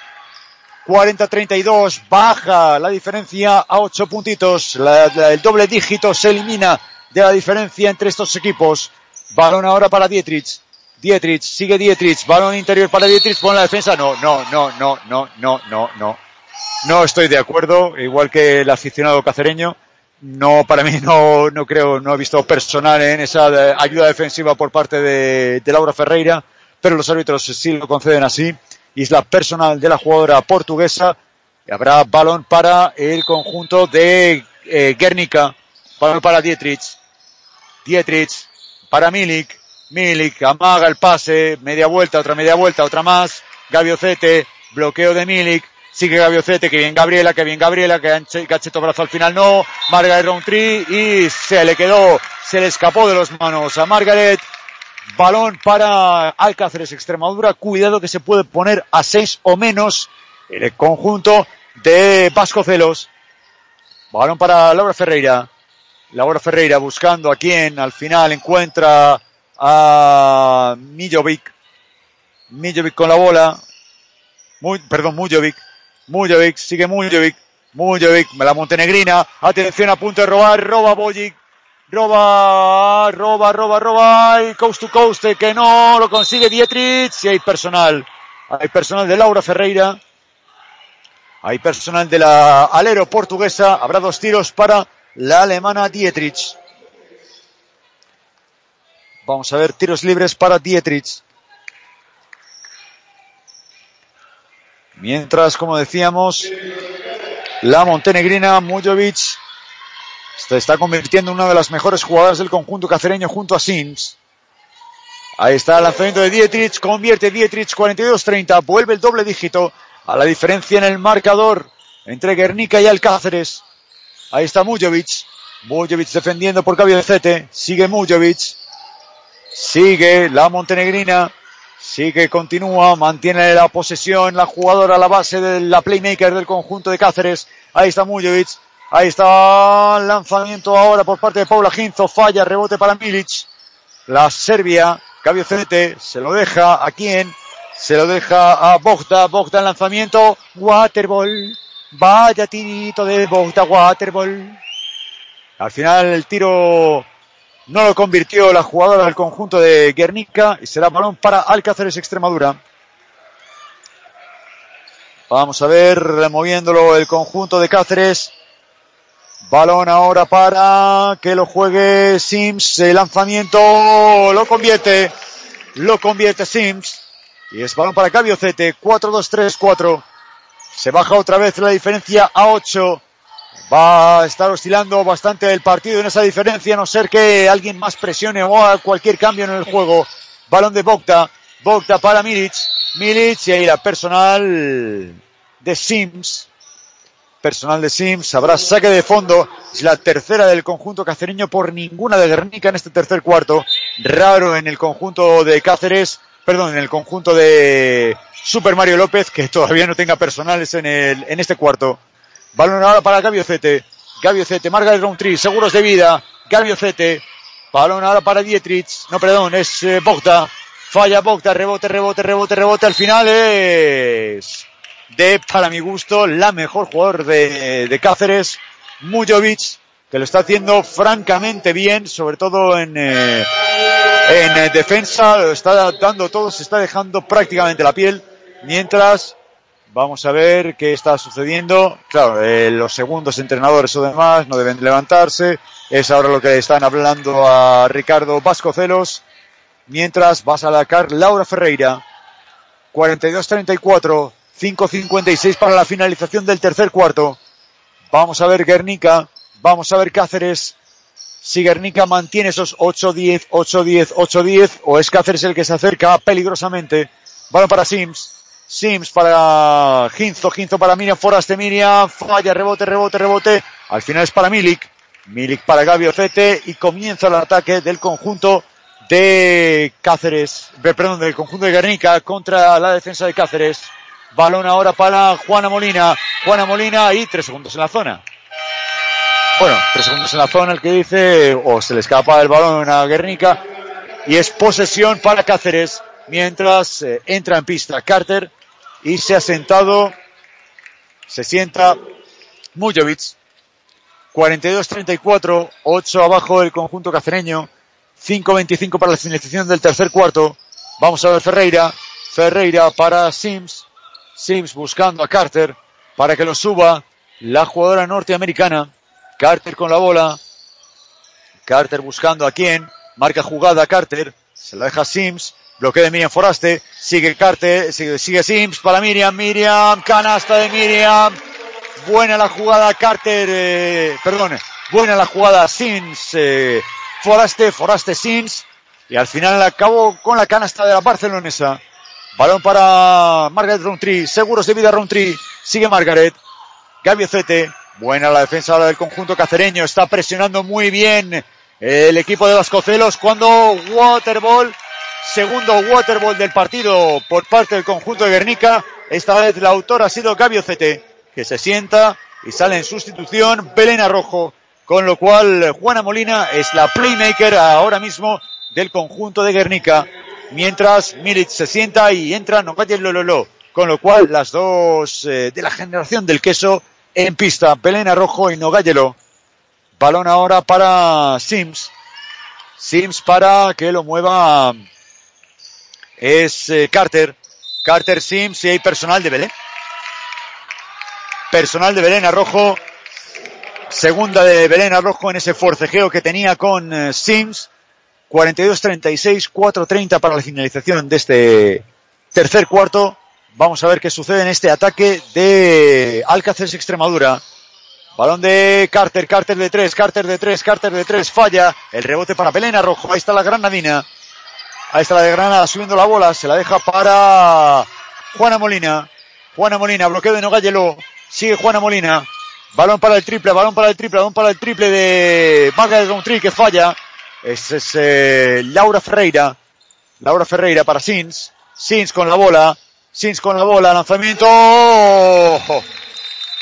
[SPEAKER 3] 40-32, baja la diferencia a 8 puntitos. El doble dígito se elimina de la diferencia entre estos equipos. Balón ahora para Dietrich. Dietrich, sigue Dietrich. Balón interior para Dietrich. Pon la defensa. No, no, no, no, no, no, no, no. No estoy de acuerdo, igual que el aficionado cacereño. No, para mí no, no creo, no he visto personal en esa de- ayuda defensiva por parte de, Laura Ferreira, pero los árbitros sí lo conceden así. Y es la personal de la jugadora portuguesa. Y habrá balón para el conjunto de eh, Guernica. Balón para Dietrich. Dietrich para Milik. Milik amaga el pase. Media vuelta, otra media vuelta, otra más. Gaviocete. Bloqueo de Milik. Sigue Gaviocete, que bien Gabriela, que bien Gabriela, que Gacheto brazo al final no. Margaret Roundtree y se le quedó, se le escapó de los manos a Margaret. Balón para Alcáceres Extremadura. Cuidado que se puede poner a seis o menos en el conjunto de Vascocelos. Balón para Laura Ferreira. Laura Ferreira buscando a quien al final encuentra a Mijovic. Mijovic con la bola. Perdón, Mujovic. Mujovic, sigue Mujovic. Mujovic, la montenegrina. Atención a punto de robar. Roba Bojic. roba, roba, roba, roba, y coast to coast que no lo consigue Dietrich, y hay personal, hay personal de Laura Ferreira, hay personal de la alero portuguesa, habrá dos tiros para la alemana Dietrich. Vamos a ver tiros libres para Dietrich. Mientras, como decíamos, la montenegrina Mujovic se está convirtiendo en una de las mejores jugadoras del conjunto cacereño junto a Sims. Ahí está el lanzamiento de Dietrich, convierte Dietrich 42-30, vuelve el doble dígito a la diferencia en el marcador entre Guernica y Alcáceres. Ahí está Mujovic, Mujovic defendiendo por Cete, sigue Mujovic, sigue la montenegrina, sigue, continúa, mantiene la posesión, la jugadora la base de la playmaker del conjunto de Cáceres. Ahí está Mujovic, ahí está el lanzamiento ahora por parte de Paula Ginzo, falla, rebote para Milic. La Serbia, Cete, se lo deja a quién? Se lo deja a Bogda, Bogda lanzamiento, Waterball, vaya tirito de Bogda, Waterball. Al final el tiro no lo convirtió la jugadora del conjunto de Guernica y será balón para Alcáceres Extremadura. Vamos a ver, removiéndolo el conjunto de Cáceres. Balón ahora para que lo juegue Sims. El lanzamiento lo convierte. Lo convierte Sims. Y es balón para Cabiocete. 4-2-3-4. Se baja otra vez la diferencia a 8. Va a estar oscilando bastante el partido en esa diferencia, a no ser que alguien más presione o haga cualquier cambio en el juego. Balón de Bogda. Bogda para Milic. Milic y ahí la personal de Sims. Personal de Sims. Habrá saque de fondo. Es la tercera del conjunto cacereño por ninguna de Guernica en este tercer cuarto. Raro en el conjunto de Cáceres. Perdón, en el conjunto de Super Mario López que todavía no tenga personales en, el, en este cuarto. Balón ahora para Gabio Cete. Gabio Cete, marca el round seguros de vida. Gabio Cete. Balón ahora para Dietrich. No, perdón, es eh, Bogda. Falla Bogda, rebote, rebote, rebote, rebote. Al final es de, para mi gusto, la mejor jugador de, de Cáceres, Mujovic, que lo está haciendo francamente bien, sobre todo en, eh, en eh, defensa, lo está dando todo, se está dejando prácticamente la piel, mientras Vamos a ver qué está sucediendo. Claro, eh, los segundos entrenadores o demás no deben levantarse. Es ahora lo que están hablando a Ricardo Vascocelos. Mientras va a sacar Laura Ferreira. 42-34. 5-56 para la finalización del tercer cuarto. Vamos a ver Guernica. Vamos a ver Cáceres. Si Guernica mantiene esos 8-10, 8-10, 8-10 o es Cáceres el que se acerca peligrosamente. Balón para Sims. Sims para Ginzo, Ginzo para Miriam, Foraste Miriam, falla, rebote, rebote, rebote. Al final es para Milik. Milik para Gabi Ocete y comienza el ataque del conjunto de Cáceres, perdón, del conjunto de Guernica contra la defensa de Cáceres. Balón ahora para Juana Molina. Juana Molina y tres segundos en la zona. Bueno, tres segundos en la zona, el que dice, o se le escapa el balón a Guernica. Y es posesión para Cáceres mientras eh, entra en pista Carter y se ha sentado, se sienta Mujovic. 42-34, 8 abajo el conjunto cacereño, 5-25 para la finalización del tercer cuarto. Vamos a ver Ferreira, Ferreira para Sims, Sims buscando a Carter para que lo suba la jugadora norteamericana. Carter con la bola, Carter buscando a quién, marca jugada Carter, se la deja Sims, Bloqueo de Miriam Foraste. Sigue Carter, sigue, sigue Sims para Miriam. Miriam, canasta de Miriam. Buena la jugada Carter, eh, perdón, buena la jugada Sims, eh, Foraste, Foraste Sims. Y al final acabó con la canasta de la barcelonesa. Balón para Margaret Roundtree. Seguros de vida Roundtree. Sigue Margaret. Gaby Cete. Buena la defensa del conjunto cacereño. Está presionando muy bien el equipo de Vascocelos cuando Waterball Segundo waterball del partido por parte del conjunto de Guernica. Esta vez la autora ha sido Gabio Cete, que se sienta y sale en sustitución Belén Rojo, con lo cual Juana Molina es la playmaker ahora mismo del conjunto de Guernica, mientras Milic se sienta y entra Nogayel Lololo, con lo cual las dos eh, de la generación del queso en pista, Belén Rojo y Nogayelo. Balón ahora para Sims. Sims para que lo mueva es eh, Carter. Carter Sims y hay personal de Belén. Personal de Belén Arrojo. Segunda de Belén Arrojo en ese forcejeo que tenía con eh, Sims. 42-36, 4-30 para la finalización de este tercer cuarto. Vamos a ver qué sucede en este ataque de Alcáceres Extremadura. Balón de Carter, Carter de tres, Carter de tres, Carter de tres, falla. El rebote para Belén Arrojo. Ahí está la granadina. Ahí está la de Granada subiendo la bola. Se la deja para Juana Molina. Juana Molina, bloqueo de Nogayelo. Sigue Juana Molina. Balón para el triple, balón para el triple, balón para el triple de Margaret Roundtree que falla. Es eh, Laura Ferreira. Laura Ferreira para Sins. Sins con la bola. Sins con la bola. Lanzamiento. ¡Oh!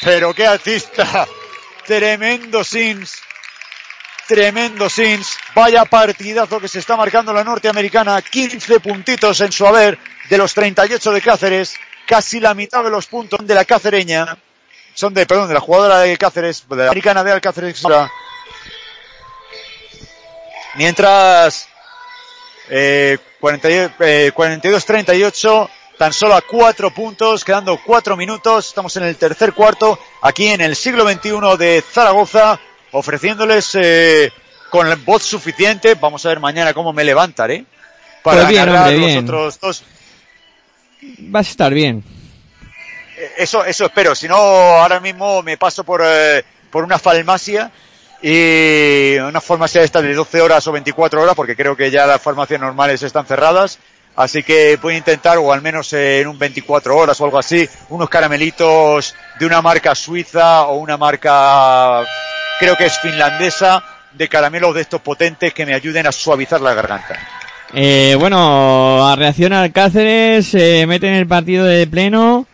[SPEAKER 3] Pero qué artista. Tremendo Sins. Tremendo Sins. Vaya partidazo que se está marcando la norteamericana. 15 puntitos en su haber de los 38 de Cáceres. Casi la mitad de los puntos de la cacereña. Son de, perdón, de la jugadora de Cáceres, de la americana de Alcáceres. Mientras, eh, 42-38, tan solo a cuatro puntos, quedando cuatro minutos. Estamos en el tercer cuarto, aquí en el siglo XXI de Zaragoza, ofreciéndoles eh, con voz suficiente. Vamos a ver mañana cómo me levantaré para
[SPEAKER 2] Pues bien, hombre,
[SPEAKER 3] los
[SPEAKER 2] bien.
[SPEAKER 3] otros dos.
[SPEAKER 2] Vas a estar bien.
[SPEAKER 3] Eh, Eso, eso espero. Si no, ahora mismo me paso por, eh, por una farmacia y una farmacia esta de 12 horas o 24 horas, porque creo que ya las farmacias normales están cerradas. Así que voy a intentar, o al menos en un 24 horas o algo así, unos caramelitos de una marca suiza o una marca, creo que es finlandesa, de caramelos de estos potentes que me ayuden a suavizar la garganta.
[SPEAKER 2] Eh, bueno, a reacción al Cáceres, se mete en el partido de pleno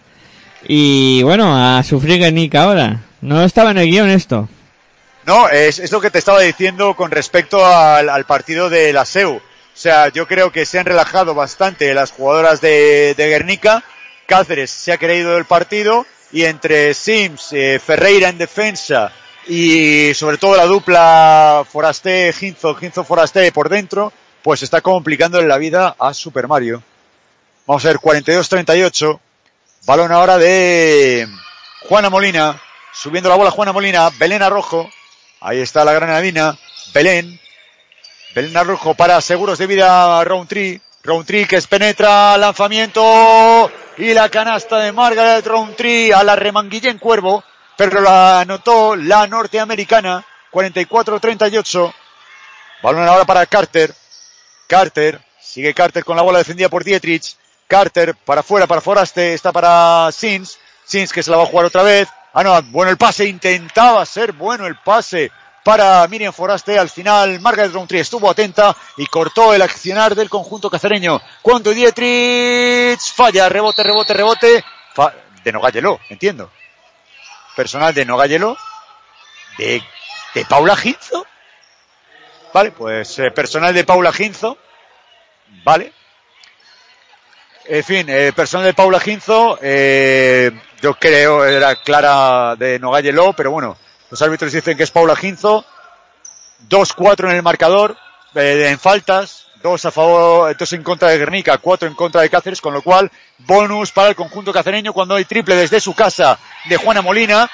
[SPEAKER 2] y bueno, a sufrir Guernica ahora. No estaba en el guion esto.
[SPEAKER 3] No, es, es lo que te estaba diciendo con respecto al, al partido de la SEU. O sea, yo creo que se han relajado bastante las jugadoras de, de Guernica. Cáceres se ha creído del partido y entre Sims, eh, Ferreira en defensa y sobre todo la dupla Forasté-Ginzo, Ginzo-Forasté por dentro, pues está complicando la vida a Super Mario. Vamos a ver, 42-38. Balón ahora de Juana Molina. Subiendo la bola Juana Molina. Belén Arrojo. Ahí está la granadina. Belén. Belén Arrojo para seguros de vida Roundtree. Roundtree que es penetra. Lanzamiento. Y la canasta de Margaret Roundtree a la remanguillén Cuervo. Pero la anotó la norteamericana. 44-38. Balón ahora para Carter. Carter. Sigue Carter con la bola defendida por Dietrich. Carter para afuera, para Foraste. Está para Sins. Sins que se la va a jugar otra vez. Ah, no, bueno el pase. Intentaba ser bueno el pase para Miriam Foraste. Al final, Margaret Roundtree estuvo atenta y cortó el accionar del conjunto cacereño. Cuando Dietrich falla, rebote, rebote, rebote. Fa- de Nogayelo, entiendo. Personal de Nogayelo. De, de Paula Ginzo. Vale, pues eh, personal de Paula Ginzo. Vale. En fin, eh, personal de Paula Ginzo, eh, yo creo era clara de Nogayelo, pero bueno, los árbitros dicen que es Paula Ginzo. 2-4 en el marcador, eh, en faltas, dos a favor, dos en contra de Guernica, cuatro en contra de Cáceres, con lo cual bonus para el conjunto cacereño cuando hay triple desde su casa de Juana Molina.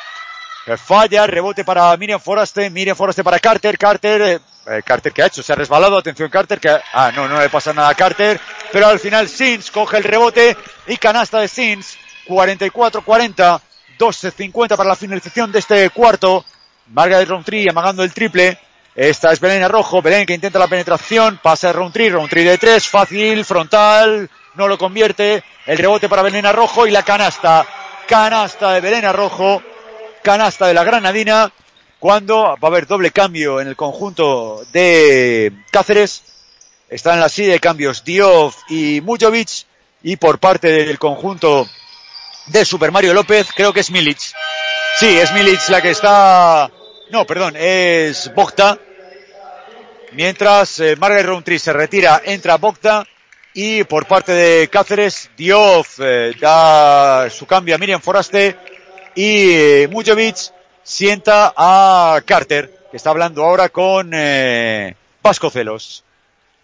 [SPEAKER 3] Que falla, rebote para Miriam Foraste, Miriam Foraste para Carter, Carter, eh, Carter que ha hecho, se ha resbalado, atención Carter, que, ah, no, no le pasa nada a Carter, pero al final Sins coge el rebote y canasta de Sins, 44-40, 12-50 para la finalización de este cuarto, Margaret Roundtree amagando el triple, esta es Belén Arrojo, Belén que intenta la penetración, pasa a Roundtree, Roundtree de tres, fácil, frontal, no lo convierte, el rebote para Belén Arrojo y la canasta, canasta de Belén Arrojo, canasta de la Granadina, cuando va a haber doble cambio en el conjunto de Cáceres. Están en la silla de cambios Diof y Mujovic. Y por parte del conjunto de Super Mario López, creo que es Milic. Sí, es Milic la que está... No, perdón, es Bogta. Mientras eh, Margaret Roundtree se retira, entra Bogta. Y por parte de Cáceres, Diof eh, da su cambio a Miriam Foraste y eh, Mujovic sienta a Carter, que está hablando ahora con eh, Vascocelos.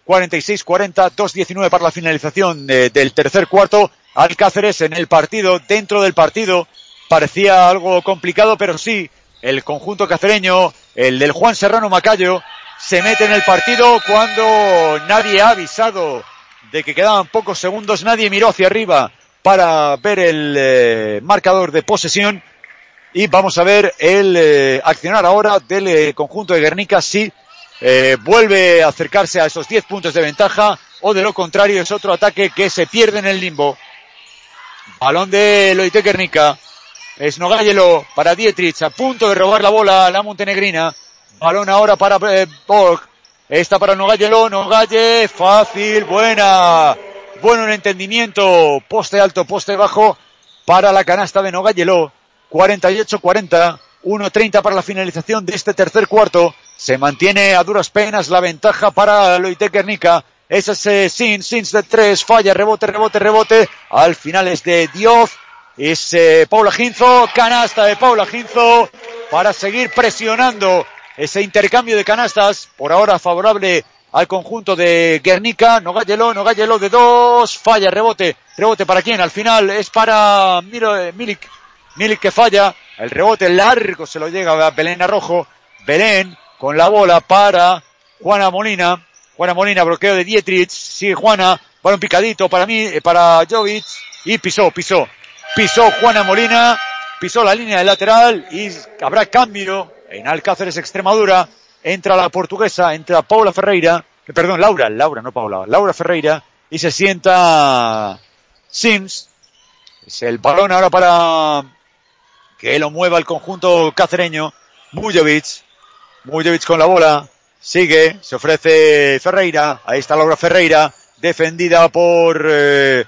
[SPEAKER 3] 46-40, 2-19 para la finalización de- del tercer cuarto. Alcáceres en el partido, dentro del partido, parecía algo complicado, pero sí, el conjunto cacereño, el del Juan Serrano Macayo, se mete en el partido cuando nadie ha avisado de que quedaban pocos segundos, nadie miró hacia arriba para ver el eh, marcador de posesión y vamos a ver el eh, accionar ahora del eh, conjunto de Guernica si vuelve a acercarse a esos 10 puntos de ventaja o de lo contrario es otro ataque que se pierde en el limbo. Balón de Loite Guernica. Es Nogayelo para Dietrich, a punto de robar la bola a la montenegrina. Balón ahora para eh, Borg. Esta para Nogayelo, Nogalle, fácil, buena. Bueno el entendimiento, poste alto, poste bajo para la canasta de Nogayelo. 48-40, 1-30 para la finalización de este tercer cuarto. Se mantiene a duras penas la ventaja para Loite Guernica. Ese es eh, Sins, Sins de tres, falla, rebote, rebote, rebote. Al final es de Dioz. Es eh, Paula Ginzo, canasta de Paula Ginzo para seguir presionando ese intercambio de canastas. Por ahora favorable al conjunto de Guernica. Nogayelo, Nogayelo de dos, falla, rebote. Rebote para quién? Al final es para eh, Milik. Milik que falla. El rebote largo se lo llega a Belén Arrojo. Belén con la bola para Juana Molina. Juana Molina, bloqueo de Dietrich. Sigue Juana. Balón picadito para mí, eh, para Jovic. Y pisó, pisó. Pisó Juana Molina. Pisó la línea de lateral y habrá cambio en Alcáceres Extremadura. Entra la portuguesa, entra Paula Ferreira. eh, Perdón, Laura, Laura, no Paula. Laura Ferreira. Y se sienta Sims. Es el balón ahora para que lo mueva el conjunto cacereño. Mujovic. Mujovic con la bola. Sigue. Se ofrece Ferreira. Ahí está Laura Ferreira. Defendida por eh.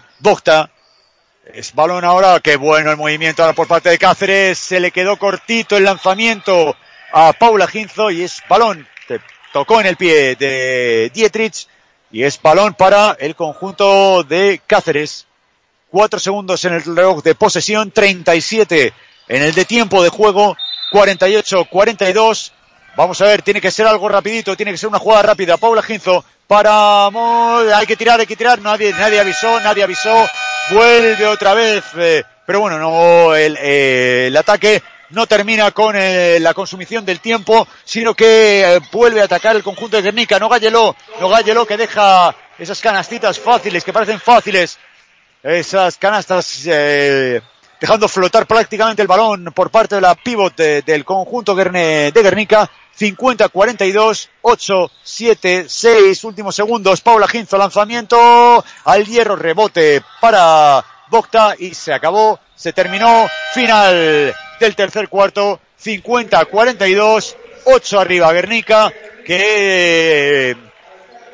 [SPEAKER 3] Es balón ahora. Qué bueno el movimiento ahora por parte de Cáceres. Se le quedó cortito el lanzamiento a Paula Ginzo. Y es balón. tocó en el pie de Dietrich. Y es balón para el conjunto de Cáceres. Cuatro segundos en el reloj de posesión. 37 en el de tiempo de juego. 48-42. Vamos a ver, tiene que ser algo rapidito, tiene que ser una jugada rápida. Paula Ginzo para... Hay que tirar, hay que tirar. Nadie, nadie avisó, nadie avisó. Vuelve otra vez. eh, pero bueno, no, el, eh, el ataque no termina con eh, la consumición del tiempo, sino que eh, vuelve a atacar el conjunto de Guernica. No Gallelo, no Gallelo que deja esas canastitas fáciles, que parecen fáciles. Esas canastas eh, dejando flotar prácticamente el balón por parte de la pivot de- del conjunto de Guernica. 50-42, 8, 7, 6 últimos segundos. Paula Ginzo, lanzamiento al hierro, rebote para Bocta y se acabó, se terminó. Final del tercer cuarto, 50-42, 8 arriba Guernica, que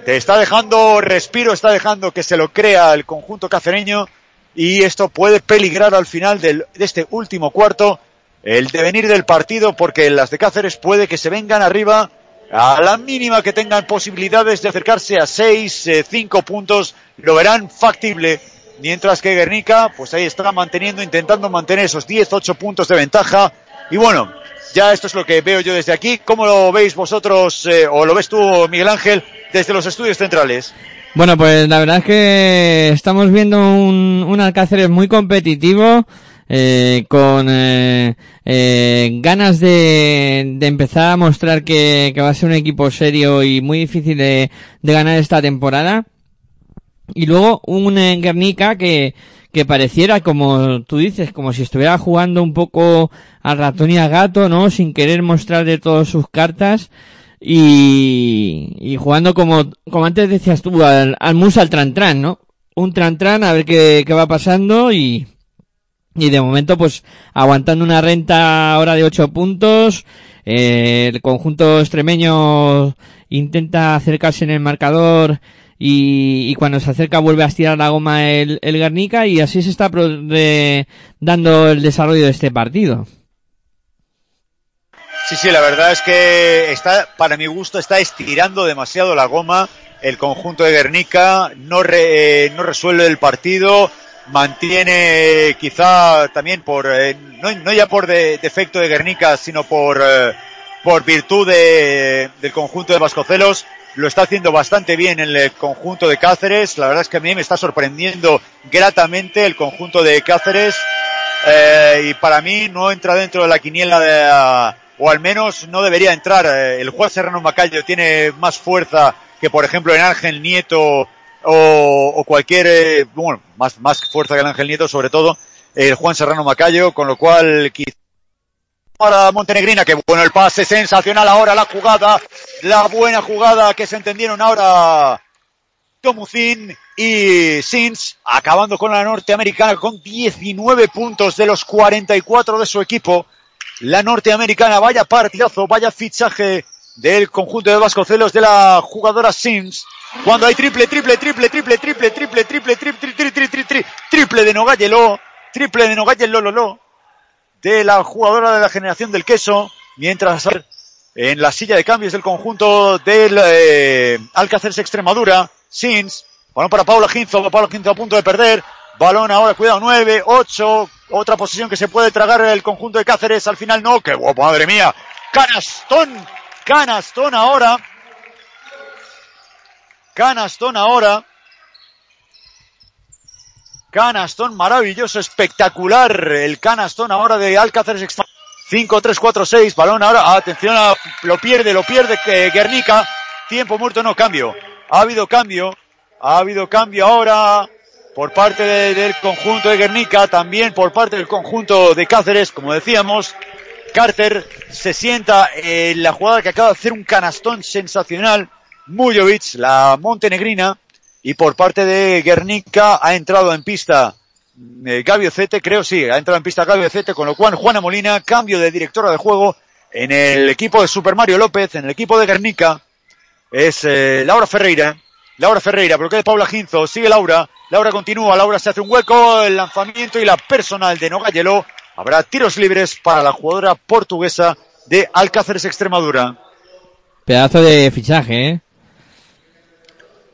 [SPEAKER 3] te está dejando respiro, está dejando que se lo crea el conjunto cacereño y esto puede peligrar al final del- de este último cuarto el devenir del partido porque las de Cáceres puede que se vengan arriba a la mínima que tengan posibilidades de acercarse a 6, 5 puntos, lo verán factible. Mientras que Guernica, pues ahí está manteniendo, intentando mantener esos 10, 8 puntos de ventaja. Y bueno, ya esto es lo que veo yo desde aquí. ¿Cómo lo veis vosotros, eh, o lo ves tú, Miguel Ángel, desde los estudios centrales?
[SPEAKER 2] Bueno, pues la verdad es que estamos viendo un, un Alcáceres muy competitivo, eh, con eh, eh, ganas de, de empezar a mostrar que, que va a ser un equipo serio y muy difícil de, de ganar esta temporada. Y luego un eh, Guernica que, que pareciera, como tú dices, como si estuviera jugando un poco al ratón y al gato, ¿no? Sin querer mostrar de todas sus cartas. Y, y jugando como, como antes decías tú, al, al mus al tran tran, ¿no? Un tran tran a ver qué, qué va pasando y, y de momento pues aguantando una renta ahora de 8 puntos, eh, el conjunto extremeño intenta acercarse en el marcador y, y cuando se acerca vuelve a estirar la goma el, el Guernica y así se está pro- de- dando el desarrollo de este partido.
[SPEAKER 3] Sí, sí, la verdad es que está, para mi gusto, está estirando demasiado la goma. El conjunto de Guernica no, re- eh, no resuelve el partido, mantiene eh, quizá también por, eh, no, no ya por de- defecto de Guernica, sino por, por virtud de, del conjunto de Vascocelos. Lo está haciendo bastante bien en el conjunto de Cáceres. La verdad es que a mí me está sorprendiendo gratamente el conjunto de Cáceres. Y para mí no entra dentro de la quiniela de, o al menos no debería entrar. Eh, El juez Serrano Macayo tiene más fuerza que, por ejemplo, en Ángel Nieto o, cualquier, eh, bueno, más, más fuerza que el Ángel Nieto, sobre todo el Juan Serrano Macayo, con lo cual quizá para Montenegrina, que bueno el pase, sensacional ahora la jugada, la buena jugada que se entendieron ahora Tomucin y Sins, acabando con la norteamericana con 19 puntos de los 44 de su equipo. La norteamericana, vaya partidazo, vaya fichaje del conjunto de Vascocelos de la jugadora Sims. Cuando hay triple, triple, triple, triple, triple, triple, triple, triple, triple, triple, triple, triple de Nogayelo, triple de Nogayelo, lo, de la jugadora de la generación del queso, mientras en la silla de cambios del conjunto del eh, Alcáceres Extremadura, Sins, balón para Paula Ginzo, Paula Ginzo a punto de perder, balón ahora, cuidado, 9, 8, otra posición que se puede tragar el conjunto de Cáceres, al final. No, qué guapo, madre mía, canastón, canastón ahora, canastón ahora, canastón maravilloso, espectacular, el canastón ahora de Alcáceres Extra 5, 3, 4, 6, balón ahora, atención, lo pierde, lo pierde Guernica, tiempo muerto, no, cambio, ha habido cambio, ha habido cambio ahora por parte de, del conjunto de Guernica, también por parte del conjunto de Cáceres, como decíamos, Carter se sienta en la jugada que acaba de hacer un canastón sensacional, Mujovic, la montenegrina, y por parte de Guernica ha entrado en pista eh, Gabio Cete, creo sí, ha entrado en pista Gabio Cete, con lo cual Juana Molina, cambio de directora de juego en el equipo de Super Mario López, en el equipo de Guernica, es eh, Laura Ferreira, Laura Ferreira, bloquea de Paula Ginzo, sigue Laura, Laura continúa, Laura se hace un hueco, el lanzamiento y la personal de Nogayelo, habrá tiros libres para la jugadora portuguesa de Alcáceres Extremadura.
[SPEAKER 2] Pedazo de fichaje, ¿eh?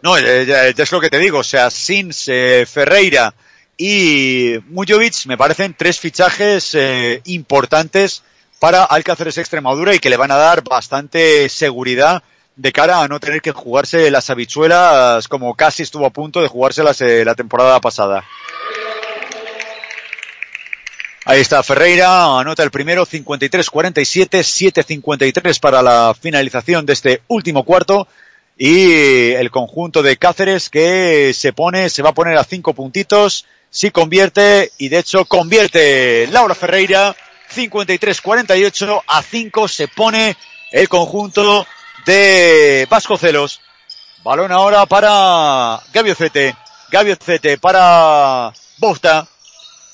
[SPEAKER 3] No, eh, es lo que te digo, o sea, Sins, eh, Ferreira y Mujovic me parecen tres fichajes eh, importantes para Alcáceres Extremadura y que le van a dar bastante seguridad de cara a no tener que jugarse las habichuelas como casi estuvo a punto de jugárselas eh, la temporada pasada. Ahí está Ferreira, anota el primero, 53-47, 7-53 para la finalización de este último cuarto y el conjunto de Cáceres que se pone, se va a poner a cinco puntitos, si convierte y de hecho convierte Laura Ferreira, 53-48 a 5 se pone el conjunto de Vascocelos. Balón ahora para Gabio Cete, Gabio Cete para Bogta,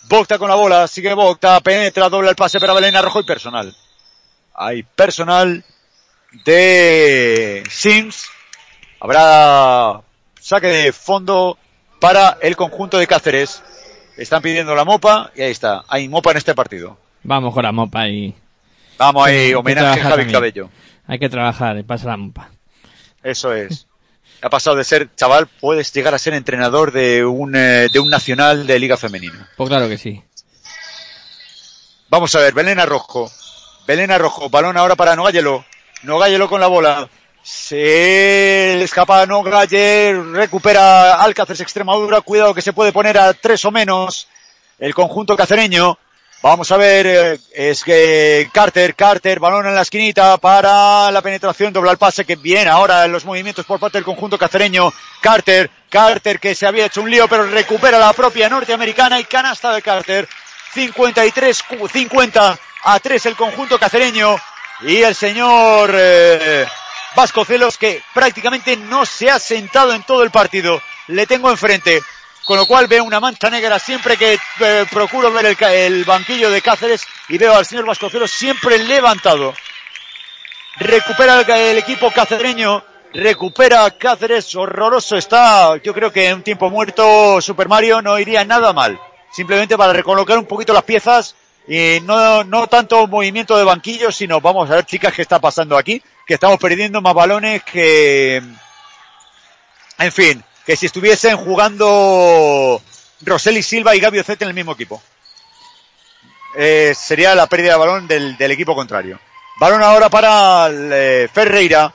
[SPEAKER 3] Bogta con la bola, sigue Bogta, penetra, dobla el pase para Belén Arrojo y personal. Hay personal de Sims. Habrá saque de fondo para el conjunto de Cáceres. Están pidiendo la mopa y ahí está. Hay mopa en este partido.
[SPEAKER 2] Vamos con la mopa y
[SPEAKER 3] Vamos ahí, homenaje a Javi. Cabello.
[SPEAKER 2] Hay que trabajar, y pasa la mopa.
[SPEAKER 3] Eso es. Ha pasado de ser chaval, puedes llegar a ser entrenador de un, eh, de un nacional de Liga Femenina.
[SPEAKER 2] Pues claro que sí.
[SPEAKER 3] Vamos a ver, Belén Arrojo. Belén Arrojo, balón ahora para Nogayelo. Nogayelo con la bola. Se le escapa Nogalle, recupera Alcáceres Extremadura. Cuidado que se puede poner a tres o menos el conjunto cacereño. Vamos a ver, eh, es que Carter, Carter, balón en la esquinita para la penetración, dobla el pase, que bien ahora en los movimientos por parte del conjunto cacereño. Carter, Carter que se había hecho un lío, pero recupera la propia norteamericana y canasta de Carter. 53, cu- 50 a 3 el conjunto cacereño y el señor eh, Vascocelos que prácticamente no se ha sentado en todo el partido. Le tengo enfrente. Con lo cual veo una mancha negra siempre que eh, procuro ver el, el banquillo de Cáceres y veo al señor Vascocelos siempre levantado. Recupera el, el equipo cacereño, recupera Cáceres, horroroso está. Yo creo que en un tiempo muerto Super Mario no iría nada mal. Simplemente para recolocar un poquito las piezas y no, no tanto movimiento de banquillo, sino vamos a ver chicas qué está pasando aquí, que estamos perdiendo más balones que, en fin, que si estuviesen jugando Roseli Silva y Gabio Zete en el mismo equipo. Eh, sería la pérdida de balón del, equipo contrario. Balón ahora para eh, Ferreira.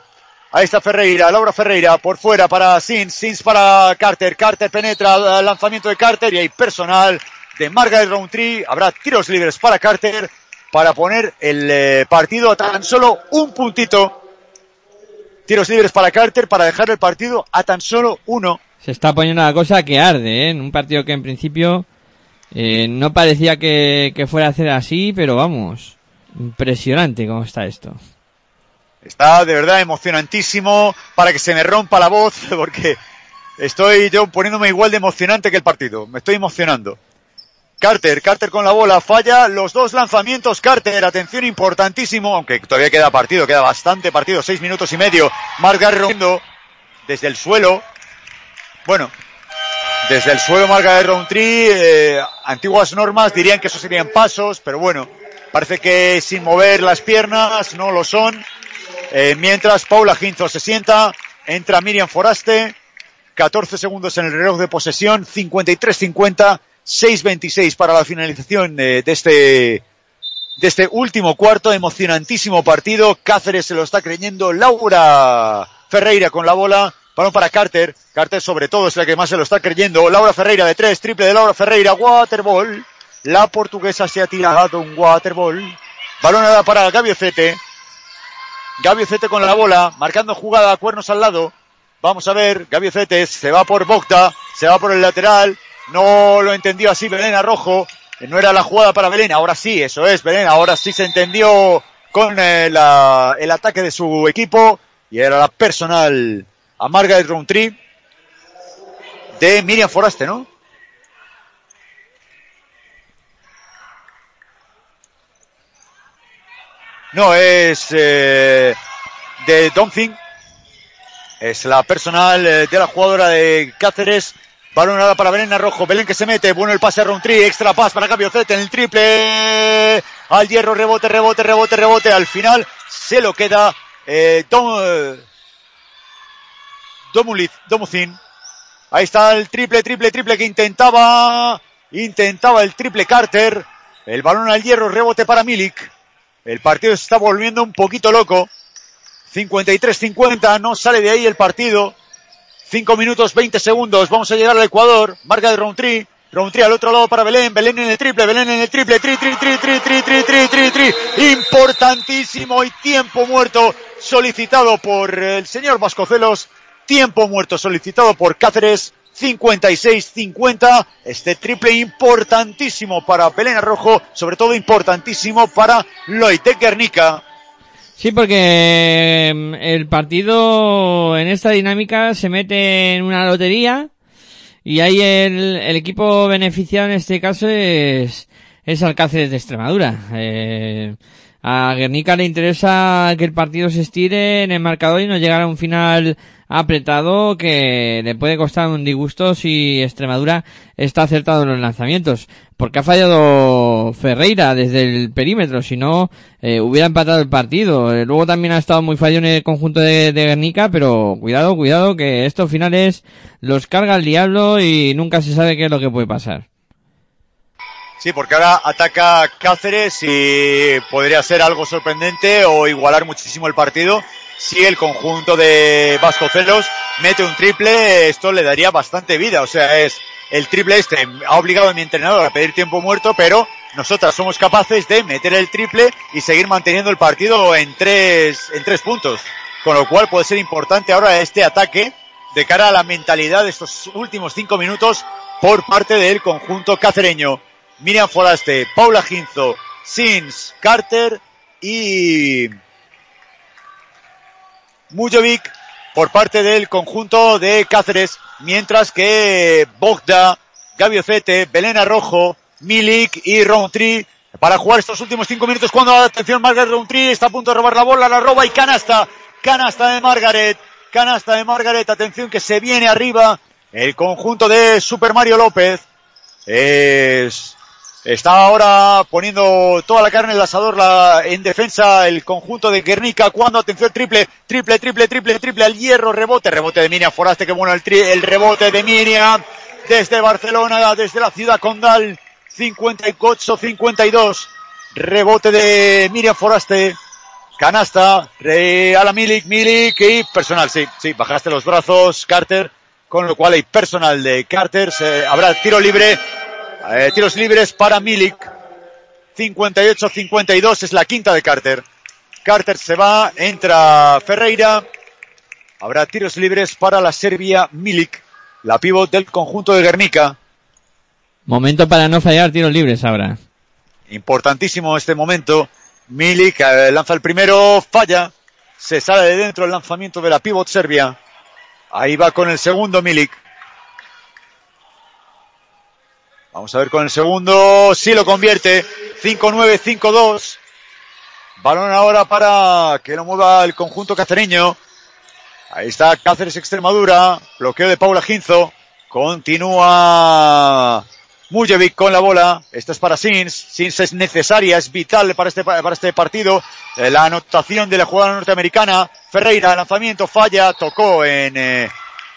[SPEAKER 3] Ahí está Ferreira, Laura Ferreira por fuera para Sins, Sins para Carter, Carter penetra lanzamiento de Carter y hay personal de Margaret Roundtree. Habrá tiros libres para Carter para poner el eh, partido a tan solo un puntito. Tiros libres para Carter para dejar el partido a tan solo uno.
[SPEAKER 2] Se está poniendo la cosa que arde, ¿eh? En un partido que en principio eh, no parecía que, que fuera a ser así, pero vamos, impresionante cómo está esto.
[SPEAKER 3] Está de verdad emocionantísimo para que se me rompa la voz [laughs] porque estoy yo poniéndome igual de emocionante que el partido. Me estoy emocionando. Carter, Carter con la bola, falla los dos lanzamientos. Carter, atención importantísimo, aunque todavía queda partido, queda bastante partido, seis minutos y medio. Margaret rompiendo desde el suelo. Bueno, desde el suelo Margaret Roundtree, eh, antiguas normas dirían que eso serían pasos, pero bueno, parece que sin mover las piernas no lo son. Eh, mientras Paula Ginzo se sienta, entra Miriam Foraste, 14 segundos en el reloj de posesión, 53-50, 6-26 para la finalización de, de este de este último cuarto, emocionantísimo partido. Cáceres se lo está creyendo. Laura Ferreira con la bola. Balón para Carter. Carter sobre todo es la que más se lo está creyendo. Laura Ferreira de tres. Triple de Laura Ferreira. Waterball. La portuguesa se ha tirado un waterball. Balón ahora para Gabi Ocete. Gabi Ocete con la bola. Marcando jugada. Cuernos al lado. Vamos a ver. Gabi Ocete se va por Bogda. Se va por el lateral. No lo entendió así Belén Arrojo. No era la jugada para Belén. Ahora sí, eso es Belén. Ahora sí se entendió con eh, la- el ataque de su equipo. Y era la personal a Margaret Roundtree de Miriam Foraste, ¿no? No, es eh, de Domfing. Es la personal eh, de la jugadora de Cáceres. Balón ahora para Belén Arrojo. Belén que se mete. Bueno el pase a Roundtree. Extra pass para Cambio Z en el triple. Al hierro. Rebote, rebote, rebote, rebote. Al final se lo queda eh, Dom, eh, Domuliz, Domucin. Ahí está el triple, triple, triple que intentaba. Intentaba el triple Carter. El balón al hierro. Rebote para Milik. El partido se está volviendo un poquito loco. 53-50, no sale de ahí el partido. 5 minutos 20 segundos, vamos a llegar al Ecuador. Marca de Roundtree. Roundtree al otro lado para Belén. Belén en el triple, Belén en el triple. Tri, tri, tri, tri, tri, tri, tri, tri, tri. Importantísimo y tiempo muerto solicitado por el señor Vascocelos. Tiempo muerto solicitado por Cáceres. 56-50. Este triple importantísimo para Belén Arrojo. Sobre todo importantísimo para Loitek Guernica.
[SPEAKER 2] Sí, porque mm, el partido en esta dinámica se mete en una lotería y ahí el, el equipo beneficiado en este caso es, es Alcáceres de Extremadura. Eh, a Guernica le interesa que el partido se estire en el marcador y no llegar a un final apretado que le puede costar un disgusto si Extremadura está acertado en los lanzamientos. Porque ha fallado Ferreira desde el perímetro, si no eh, hubiera empatado el partido. Eh, luego también ha estado muy fallo en el conjunto de, Guernica, pero cuidado, cuidado, que estos finales los carga el diablo y nunca se sabe qué es lo que puede pasar.
[SPEAKER 3] Sí, porque ahora ataca Cáceres y podría ser algo sorprendente o igualar muchísimo el partido. Si el conjunto de Vascocelos mete un triple, esto le daría bastante vida. O sea, es el triple este. Ha obligado a mi entrenador a pedir tiempo muerto, pero nosotras somos capaces de meter el triple y seguir manteniendo el partido en tres, en tres puntos. Con lo cual puede ser importante ahora este ataque de cara a la mentalidad de estos últimos cinco minutos por parte del conjunto cacereño. Miriam Foraste, Paula Ginzo, Sins, Carter y Mujovic por parte del conjunto de Cáceres, mientras que Bogda, Gabi Ocete, Belén Arrojo, Milik y Roundtree para jugar estos últimos cinco minutos cuando atención Margaret Roundtree está a punto de robar la bola, la roba y canasta, canasta de Margaret, canasta de Margaret, atención que se viene arriba el conjunto de Super Mario López, es Está ahora poniendo toda la carne en el asador la, en defensa el conjunto de Guernica. Cuando, atención, triple, triple, triple, triple, triple al hierro, rebote, rebote de Miriam Foraste, que bueno el, el rebote de Miriam desde Barcelona, desde la ciudad condal, 58-52. Rebote de Miriam Foraste. Canasta, regala Milik, Milik y personal, sí, sí, bajaste los brazos, Carter, con lo cual hay personal de Carter, se, habrá tiro libre, eh, tiros libres para Milik, 58-52 es la quinta de Carter. Carter se va, entra Ferreira, habrá tiros libres para la Serbia Milik, la pivot del conjunto de Guernica.
[SPEAKER 2] Momento para no fallar tiros libres ahora.
[SPEAKER 3] Importantísimo este momento. Milik eh, lanza el primero, falla. Se sale de dentro el lanzamiento de la pivot serbia. Ahí va con el segundo Milik. Vamos a ver con el segundo. Sí lo convierte. 5-9, 5-2. Balón ahora para que lo mueva el conjunto cacereño. Ahí está Cáceres Extremadura. Bloqueo de Paula Ginzo. Continúa Mujevic con la bola. Esto es para Sins. Sins es necesaria, es vital para este, para este partido. Eh, la anotación de la jugada norteamericana. Ferreira, lanzamiento, falla. Tocó en eh,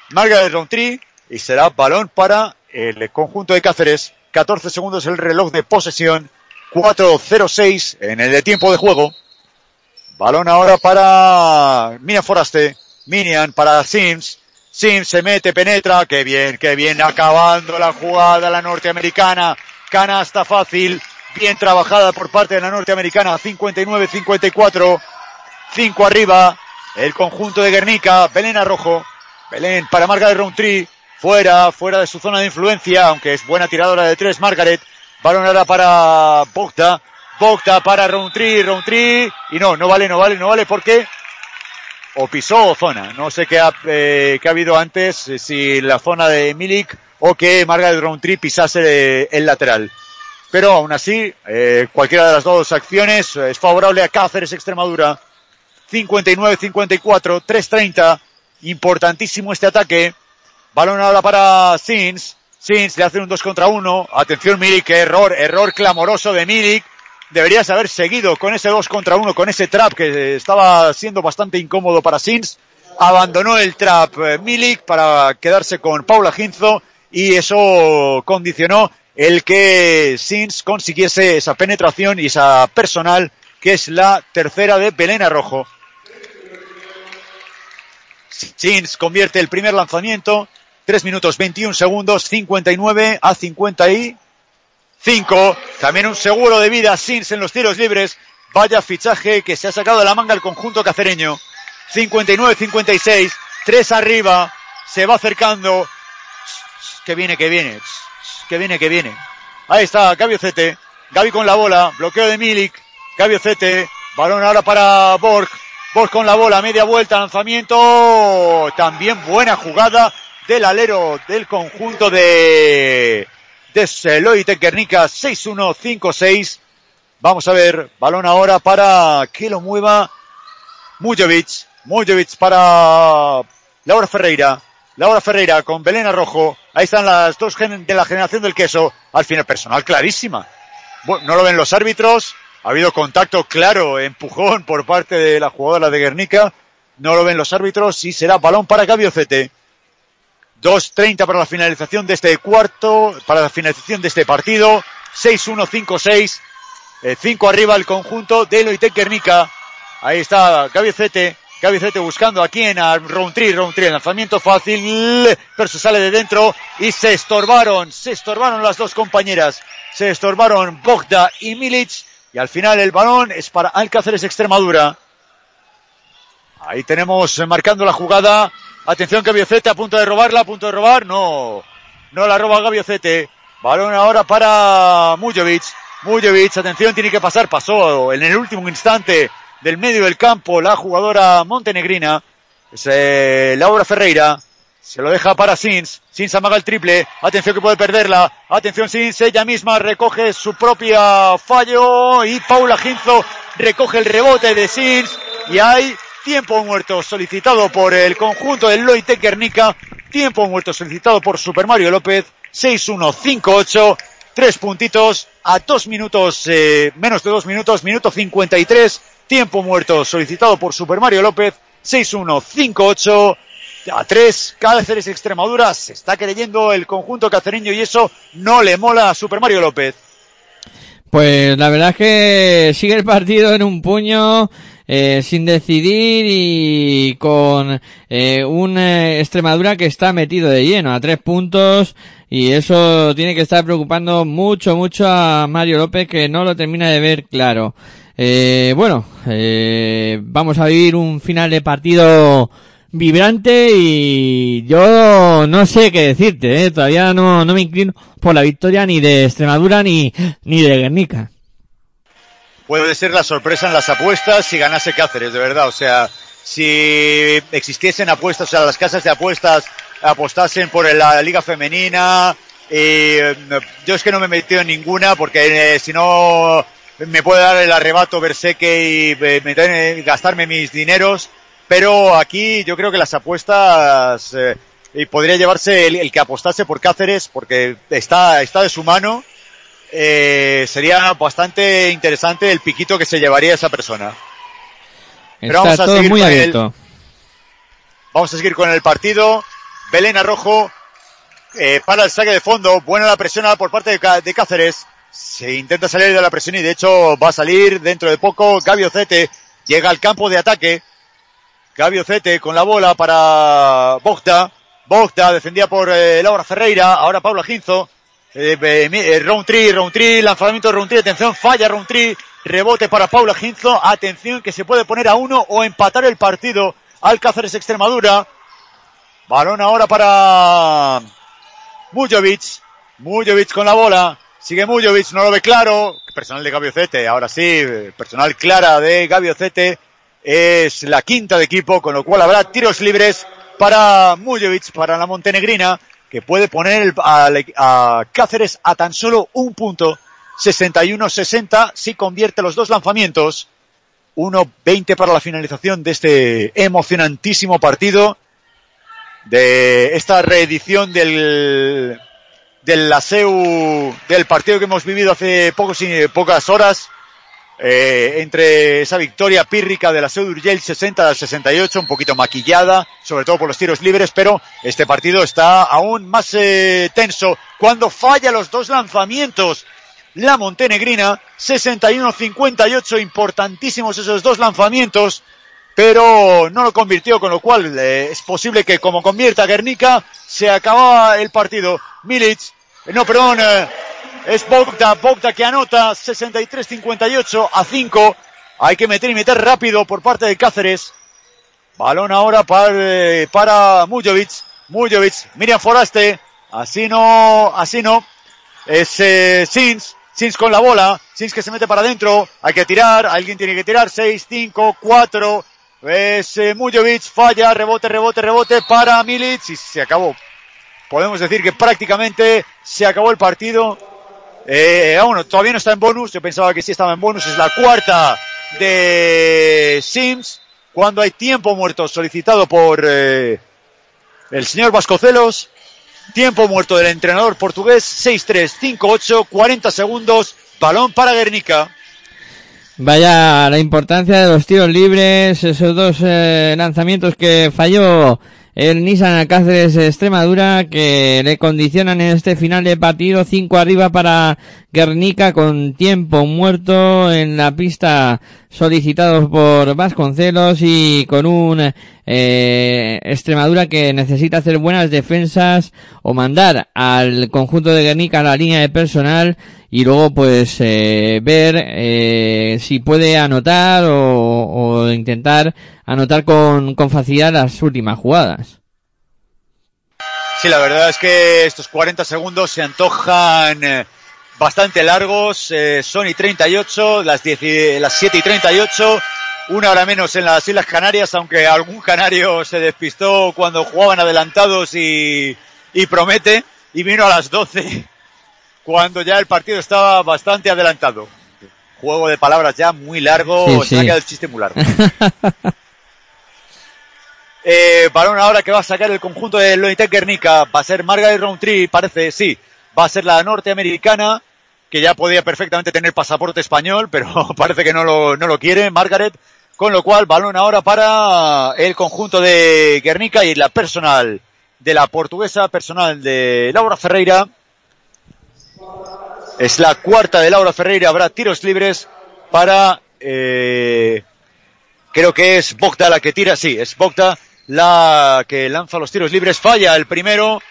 [SPEAKER 3] Margaret Roundtree. Y será balón para el conjunto de Cáceres. 14 segundos el reloj de posesión. 4-0-6 en el de tiempo de juego. Balón ahora para Mina Foraste. Minian para Sims. Sims se mete, penetra. Qué bien, qué bien. Acabando la jugada la norteamericana. Canasta fácil. Bien trabajada por parte de la norteamericana. 59-54. 5 arriba. El conjunto de Guernica. Belén Arrojo. Belén para Margaret Roundtree. Fuera, fuera de su zona de influencia. Aunque es buena tiradora de tres, Margaret. Balón ahora para Bogda. Bogda para Roundtree. Roundtree. Y no, no vale, no vale, no vale. ¿Por qué? o pisó zona. No sé qué ha, eh, qué ha habido antes, eh, si la zona de Milik o que Margaret Roundtree pisase el lateral. Pero aún así, eh, cualquiera de las dos acciones es favorable a Cáceres Extremadura. 59-54, 3-30. Importantísimo este ataque. Balón ahora para Sins. Sins le hace un 2 contra 1. Atención Milik, error, error clamoroso de Milik. Deberías haber seguido con ese 2 contra 1, con ese trap que estaba siendo bastante incómodo para Sins. Abandonó el trap eh, Milik para quedarse con Paula Ginzo y eso condicionó el que Sins consiguiese esa penetración y esa personal que es la tercera de Belén Rojo. Sins convierte el primer lanzamiento. 3 minutos 21 segundos, 59 a 55. También un seguro de vida Sins en los tiros libres. Vaya fichaje que se ha sacado de la manga el conjunto cacereño. 59-56. 3 arriba. Se va acercando. Que viene, que viene. Que viene, que viene. Ahí está Gaby Ocete. Gaby con la bola. Bloqueo de Milik. Gaby Ocete. Balón ahora para Borg. Borg con la bola. Media vuelta. Lanzamiento. También buena jugada del alero del conjunto de, de Guernica. 6-1-5-6. Vamos a ver. Balón ahora para que lo mueva Mujovic. Mujovic para Laura Ferreira. Laura Ferreira con Belén Arrojo. Ahí están las dos de la generación del queso. Al final personal clarísima. Bueno, no lo ven los árbitros. Ha habido contacto claro, empujón por parte de la jugadora de Guernica. No lo ven los árbitros y será balón para Gaby Ocete. 2.30 para la finalización de este cuarto, para la finalización de este partido. 6-1-5-6. 5 arriba el conjunto de Loitec Guernica. Ahí está Gaby Cete. Gaby Cete buscando aquí en a Roundtree, Roundtree, lanzamiento fácil, pero se sale de dentro y se estorbaron, se estorbaron las dos compañeras. Se estorbaron Bogda y Milic y al final el balón es para Alcáceres Extremadura. Ahí tenemos eh, marcando la jugada. Atención Gaby Cete a punto de robarla, a punto de robar. No, no la roba Gaby Cete. Balón ahora para Mujovic. Mujovic, atención, tiene que pasar. Pasó en el último instante del medio del campo la jugadora montenegrina. Es eh, Laura Ferreira. Se lo deja para Sins. Sins amaga el triple. Atención que puede perderla. Atención Sins. Ella misma recoge su propia fallo. Y Paula Ginzo recoge el rebote de Sins. Y hay tiempo muerto solicitado por el conjunto del Loitec Guernica. Tiempo muerto solicitado por Super Mario López. 6-1-5-8. Tres puntitos a dos minutos, eh, menos de dos minutos, minuto 53. Tiempo muerto solicitado por Super Mario López. 6-1-5-8 a 3. Cáceres Extremadura. Se está creyendo el conjunto cacereño y eso no le mola a Super Mario López.
[SPEAKER 2] Pues la verdad es que sigue el partido en un puño. Eh, sin decidir y con eh, un eh, Extremadura que está metido de lleno a tres puntos y eso tiene que estar preocupando mucho, mucho a Mario López que no lo termina de ver claro. Eh, bueno, eh, vamos a vivir un final de partido vibrante y yo no sé qué decirte, ¿eh? todavía no, no me inclino por la victoria ni de Extremadura ni, ni de Guernica.
[SPEAKER 3] Puede ser la sorpresa en las apuestas si ganase Cáceres, de verdad. O sea, si existiesen apuestas, o sea, las casas de apuestas apostasen por la liga femenina, y yo es que no me he metido en ninguna porque eh, si no me puede dar el arrebato Berseque y eh, gastarme mis dineros, pero aquí yo creo que las apuestas eh, podría llevarse el, el que apostase por Cáceres porque está, está de su mano. Eh, sería bastante interesante el piquito que se llevaría esa persona. Pero
[SPEAKER 2] Está
[SPEAKER 3] vamos a
[SPEAKER 2] todo
[SPEAKER 3] seguir
[SPEAKER 2] muy
[SPEAKER 3] el-
[SPEAKER 2] abierto.
[SPEAKER 3] Vamos a seguir con el partido. Belén Arrojo eh, para el saque de fondo. Buena la presión por parte de, Cá- de Cáceres. Se intenta salir de la presión y de hecho va a salir dentro de poco. Gabi Ocete llega al campo de ataque. Gabi Ocete con la bola para Bogda. Bogda defendida por eh, Laura Ferreira. Ahora Paula Ginzo. Eh, eh, eh, Roundtree, Roundtree, lanzamiento de Roundtree, atención, falla Roundtree, rebote para Paula Ginzo, atención que se puede poner a uno o empatar el partido Alcáceres Extremadura. Balón ahora para Mujovic, Mujovic con la bola, sigue Mujovic, no lo ve claro, personal de Gabiocete, ahora sí, personal clara de Gabiocete, es la quinta de equipo, con lo cual habrá tiros libres para Mujovic, para la montenegrina, que puede poner al- a, Cáceres a tan solo un punto, 61-60, si convierte los dos lanzamientos. 1-20 para la finalización de este emocionantísimo partido, de esta reedición del, del Laseu, del partido que hemos vivido hace pocos, y- pocas horas, eh, entre esa victoria pírrica de la Seu d'Urgell 60 al 68, un poquito maquillada, sobre todo por los tiros libres, pero este partido está aún más eh, tenso cuando falla los dos lanzamientos. La Montenegrina, 61-58, importantísimos esos dos lanzamientos, pero no lo convirtió, con lo cual eh, es posible que como convierta Guernica, se acaba el partido. Milic, no, perdón, eh, es Bogda, Bogda que anota 63-58 a 5. Hay que meter y meter rápido por parte de Cáceres. Balón ahora para, eh, para Mujovic. Mujovic, Miriam Foraste. Así no, así no. Es eh, Sins. Sins con la bola. Sins que se mete para adentro. Hay que tirar. Alguien tiene que tirar. 6, 5, 4. Es eh, Mujovic. Falla. Rebote, rebote, rebote para Milic. Y se acabó. Podemos decir que prácticamente se acabó el partido. Eh, ah, bueno, todavía no está en bonus. Yo pensaba que sí estaba en bonus. Es la cuarta de Sims. Cuando hay tiempo muerto solicitado por eh, el señor Vascocelos. Tiempo muerto del entrenador portugués. 6-3, 5-8, 40 segundos. Balón para Guernica.
[SPEAKER 2] Vaya la importancia de los tiros libres, esos dos eh, lanzamientos que falló el Nissan Alcáceres Extremadura que le condicionan en este final de partido 5 arriba para Guernica con tiempo muerto en la pista solicitados por Vasconcelos y con un eh, Extremadura que necesita hacer buenas defensas o mandar al conjunto de Guernica a la línea de personal y luego pues eh, ver eh, si puede anotar o, o intentar anotar con, con facilidad las últimas jugadas.
[SPEAKER 3] Sí, la verdad es que estos 40 segundos se antojan eh, bastante largos. Eh, son y 38, las, 10 y- las 7 y 38. Una hora menos en las Islas Canarias, aunque algún canario se despistó cuando jugaban adelantados y, y promete. Y vino a las 12, cuando ya el partido estaba bastante adelantado. Juego de palabras ya muy largo,
[SPEAKER 2] Sí,
[SPEAKER 3] quedado el chiste muy largo. [laughs] Eh, balón ahora que va a sacar el conjunto de Loitec Guernica. Va a ser Margaret Roundtree, parece, sí. Va a ser la norteamericana, que ya podía perfectamente tener pasaporte español, pero [laughs] parece que no lo, no lo quiere, Margaret. Con lo cual, balón ahora para el conjunto de Guernica y la personal de la portuguesa, personal de Laura Ferreira. Es la cuarta de Laura Ferreira. Habrá tiros libres para eh, Creo que es Bogda la que tira, sí, es Bogda la que lanza los tiros libres, falla el primero,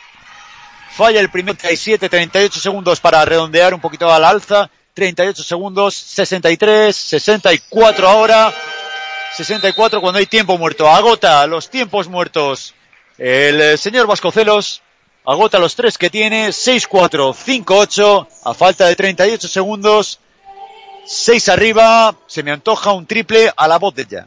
[SPEAKER 3] falla el primer 37, 38 segundos para redondear un poquito al alza, 38 segundos, 63, 64 ahora, 64 cuando hay tiempo muerto, agota los tiempos muertos. El eh, señor Vascocelos agota los tres que tiene, 6-4, 5-8, a falta de 38 segundos, 6 arriba, se me antoja un triple a la botella.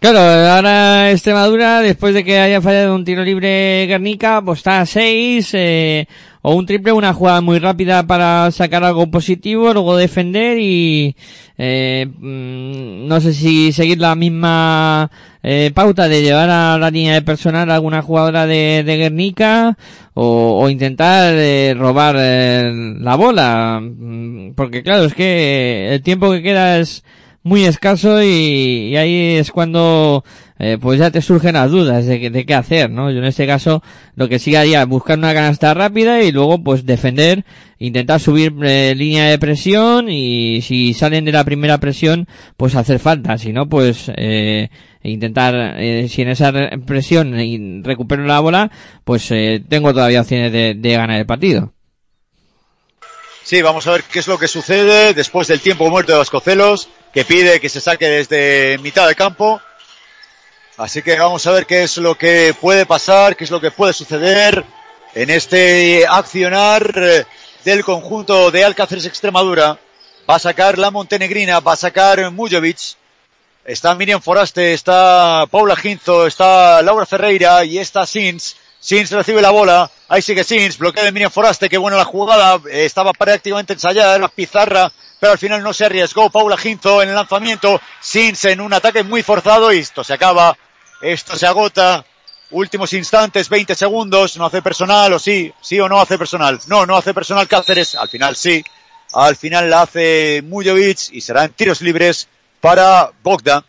[SPEAKER 2] Claro, ahora Extremadura, después de que haya fallado un tiro libre Guernica, pues está a 6, eh, o un triple, una jugada muy rápida para sacar algo positivo, luego defender y eh, mm, no sé si seguir la misma eh, pauta de llevar a la línea de personal a alguna jugadora de, de Guernica o, o intentar eh, robar eh, la bola, Mm, porque claro, es que el tiempo que queda es muy escaso y, y ahí es cuando eh, pues ya te surgen las dudas de, de qué hacer, ¿no? Yo en este caso lo que sí haría buscar una canasta rápida y luego pues defender, intentar subir eh, línea de presión y si salen de la primera presión pues hacer falta, si no pues eh, intentar eh, si en esa re- presión recupero la bola pues eh, tengo todavía opciones de, de ganar el partido.
[SPEAKER 3] Sí, vamos a ver qué es lo que sucede después del tiempo muerto de Vascocelos, que pide que se saque desde mitad de campo. Así que vamos a ver qué es lo que puede pasar, qué es lo que puede suceder en este accionar eh, del conjunto de Alcáceres Extremadura. Va a sacar la Montenegrina, va a sacar Mujovic. Está Miriam Foraste, está Paula Ginzo, está Laura Ferreira y está Sins. Sins recibe la bola, ahí sigue Sins, bloqueo de Miriam Foraste, qué buena la jugada, estaba prácticamente ensayada, era pizarra, pero al final no se arriesgó. Paula Ginzo en el lanzamiento, Sins en un ataque muy forzado y esto se acaba, esto se agota. Últimos instantes, 20 segundos, no hace personal o sí, sí o no hace personal. No, no hace personal Cáceres, al final sí. Al final la hace Mujovic y serán tiros libres para Bogdan.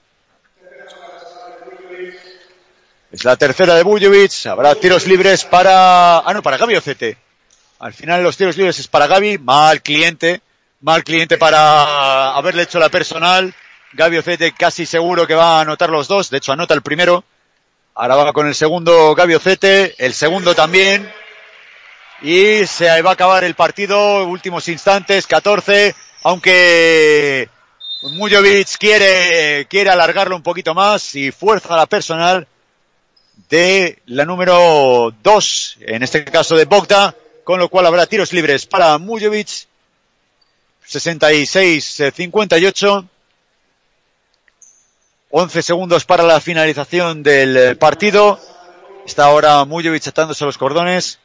[SPEAKER 3] Es la tercera de Bujovic. Habrá tiros libres para... Ah, no, para Gaby Ocete. Al final los tiros libres es para Gaby. Mal cliente. Mal cliente para haberle hecho la personal. Gaby Ocete casi seguro que va a anotar los dos. De hecho, anota el primero. Ahora va con el segundo Gaby Ocete. El segundo también. Y se va a acabar el partido. Últimos instantes. 14. Aunque Mujovic quiere, quiere alargarlo un poquito más y fuerza la personal de la número 2, en este caso de Bogda, con lo cual habrá tiros libres para Mujovic. 66-58. 11 segundos para la finalización del eh, partido. Está ahora Mujovic atándose los cordones.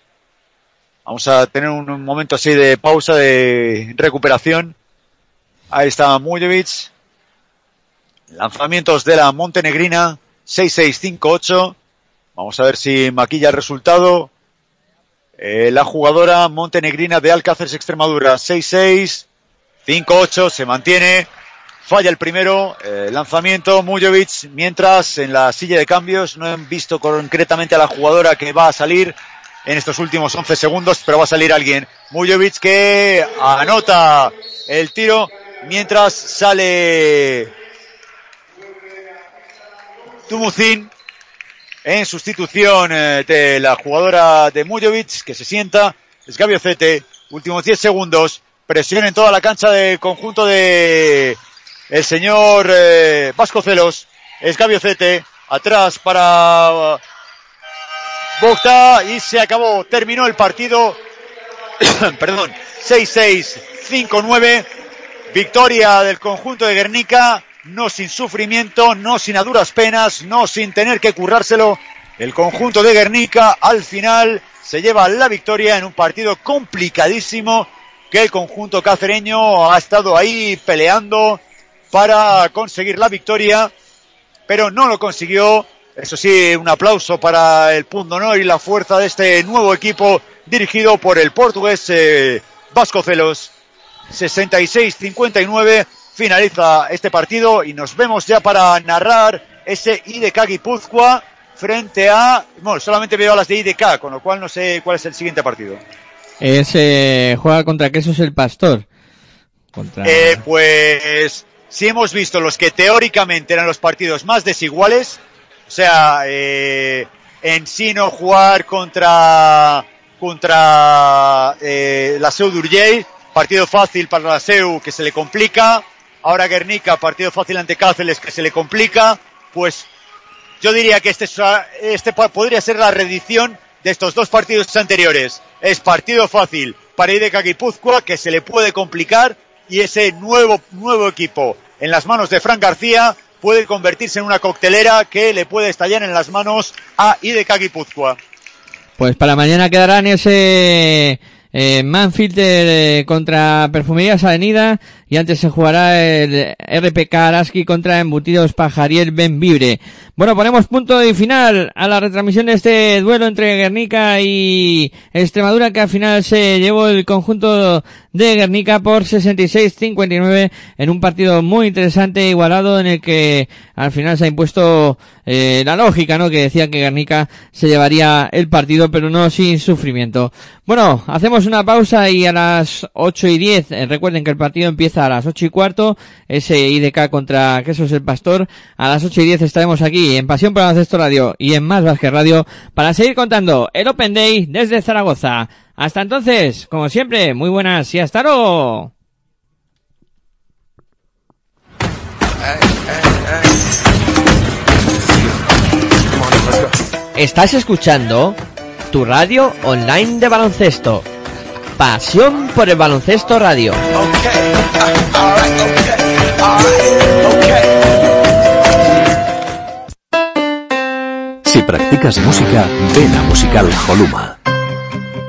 [SPEAKER 3] Vamos a tener un momento así de pausa, de recuperación. Ahí está Mujovic. Lanzamientos de la Montenegrina. 6-6-5-8. Vamos a ver si maquilla el resultado. Eh, la jugadora montenegrina de Alcáceres Extremadura, 6-6, 5-8, se mantiene. Falla el primero, eh, lanzamiento, Mujovic, mientras en la silla de cambios no han visto concretamente a la jugadora que va a salir en estos últimos 11 segundos, pero va a salir alguien. Mujovic que anota el tiro mientras sale Tumucin en sustitución eh, de la jugadora de Mujovic, que se sienta, es Gaby Ocete, últimos 10 segundos, presión en toda la cancha del conjunto de el señor eh, Vascocelos, es Gaby Ocete, atrás para Bogda y se acabó, terminó el partido, [coughs] perdón, 6-6, 5-9, victoria del conjunto de Guernica, no sin sufrimiento, no sin a duras penas, no sin tener que currárselo. El conjunto de Guernica al final se lleva la victoria en un partido complicadísimo que el conjunto cacereño ha estado ahí peleando para conseguir la victoria, pero no lo consiguió. Eso sí, un aplauso para el punto honor y la fuerza de este nuevo equipo dirigido por el portugués eh, Vascocelos. 66-59 finaliza este partido y nos vemos ya para narrar ese IDK Guipúzcoa frente a... Bueno, solamente veo a las de IDK, con lo cual no sé cuál es el siguiente partido.
[SPEAKER 2] Es, eh, juega contra Quesos el Pastor.
[SPEAKER 3] Eh, pues si hemos visto los que teóricamente eran los partidos más desiguales, o sea, eh, en Sino jugar contra contra eh, la Seu d'Urgell, partido fácil para la Seu que se le complica, ahora Guernica, partido fácil ante Cáceres que se le complica, pues yo diría que este, es- este podría ser la reedición de estos dos partidos anteriores. Es partido fácil para IDK Guipúzcoa que se le puede complicar y ese nuevo, nuevo equipo en las manos de Fran García puede convertirse en una coctelera que le puede estallar en las manos a IDK Guipúzcoa.
[SPEAKER 2] Pues para mañana quedarán ese eh, eh, contra Perfumerías Avenida y antes se jugará el RPK Araski contra Embutidos Pajariel Benvibre. Bueno, ponemos punto y final a la retransmisión de este duelo entre Guernica y Extremadura que al final se llevó el conjunto de Guernica por 66-59 en un partido muy interesante igualado en el que al final se ha impuesto eh, la lógica, ¿no? Que decía que Guernica se llevaría el partido, pero no sin sufrimiento. Bueno, hacemos una pausa y a las 8 y 10, eh, recuerden que el partido empieza a las 8 y cuarto, ese IDK contra Quesos el Pastor, a las 8 y 10 estaremos aquí en Pasión por Baloncesto Radio y en Más Vázquez Radio para seguir contando el Open Day desde Zaragoza. Hasta entonces, como siempre, muy buenas y hasta luego.
[SPEAKER 4] Estás escuchando tu radio online de baloncesto. Pasión por el baloncesto radio.
[SPEAKER 5] Si practicas música, ven a Musical Holuma.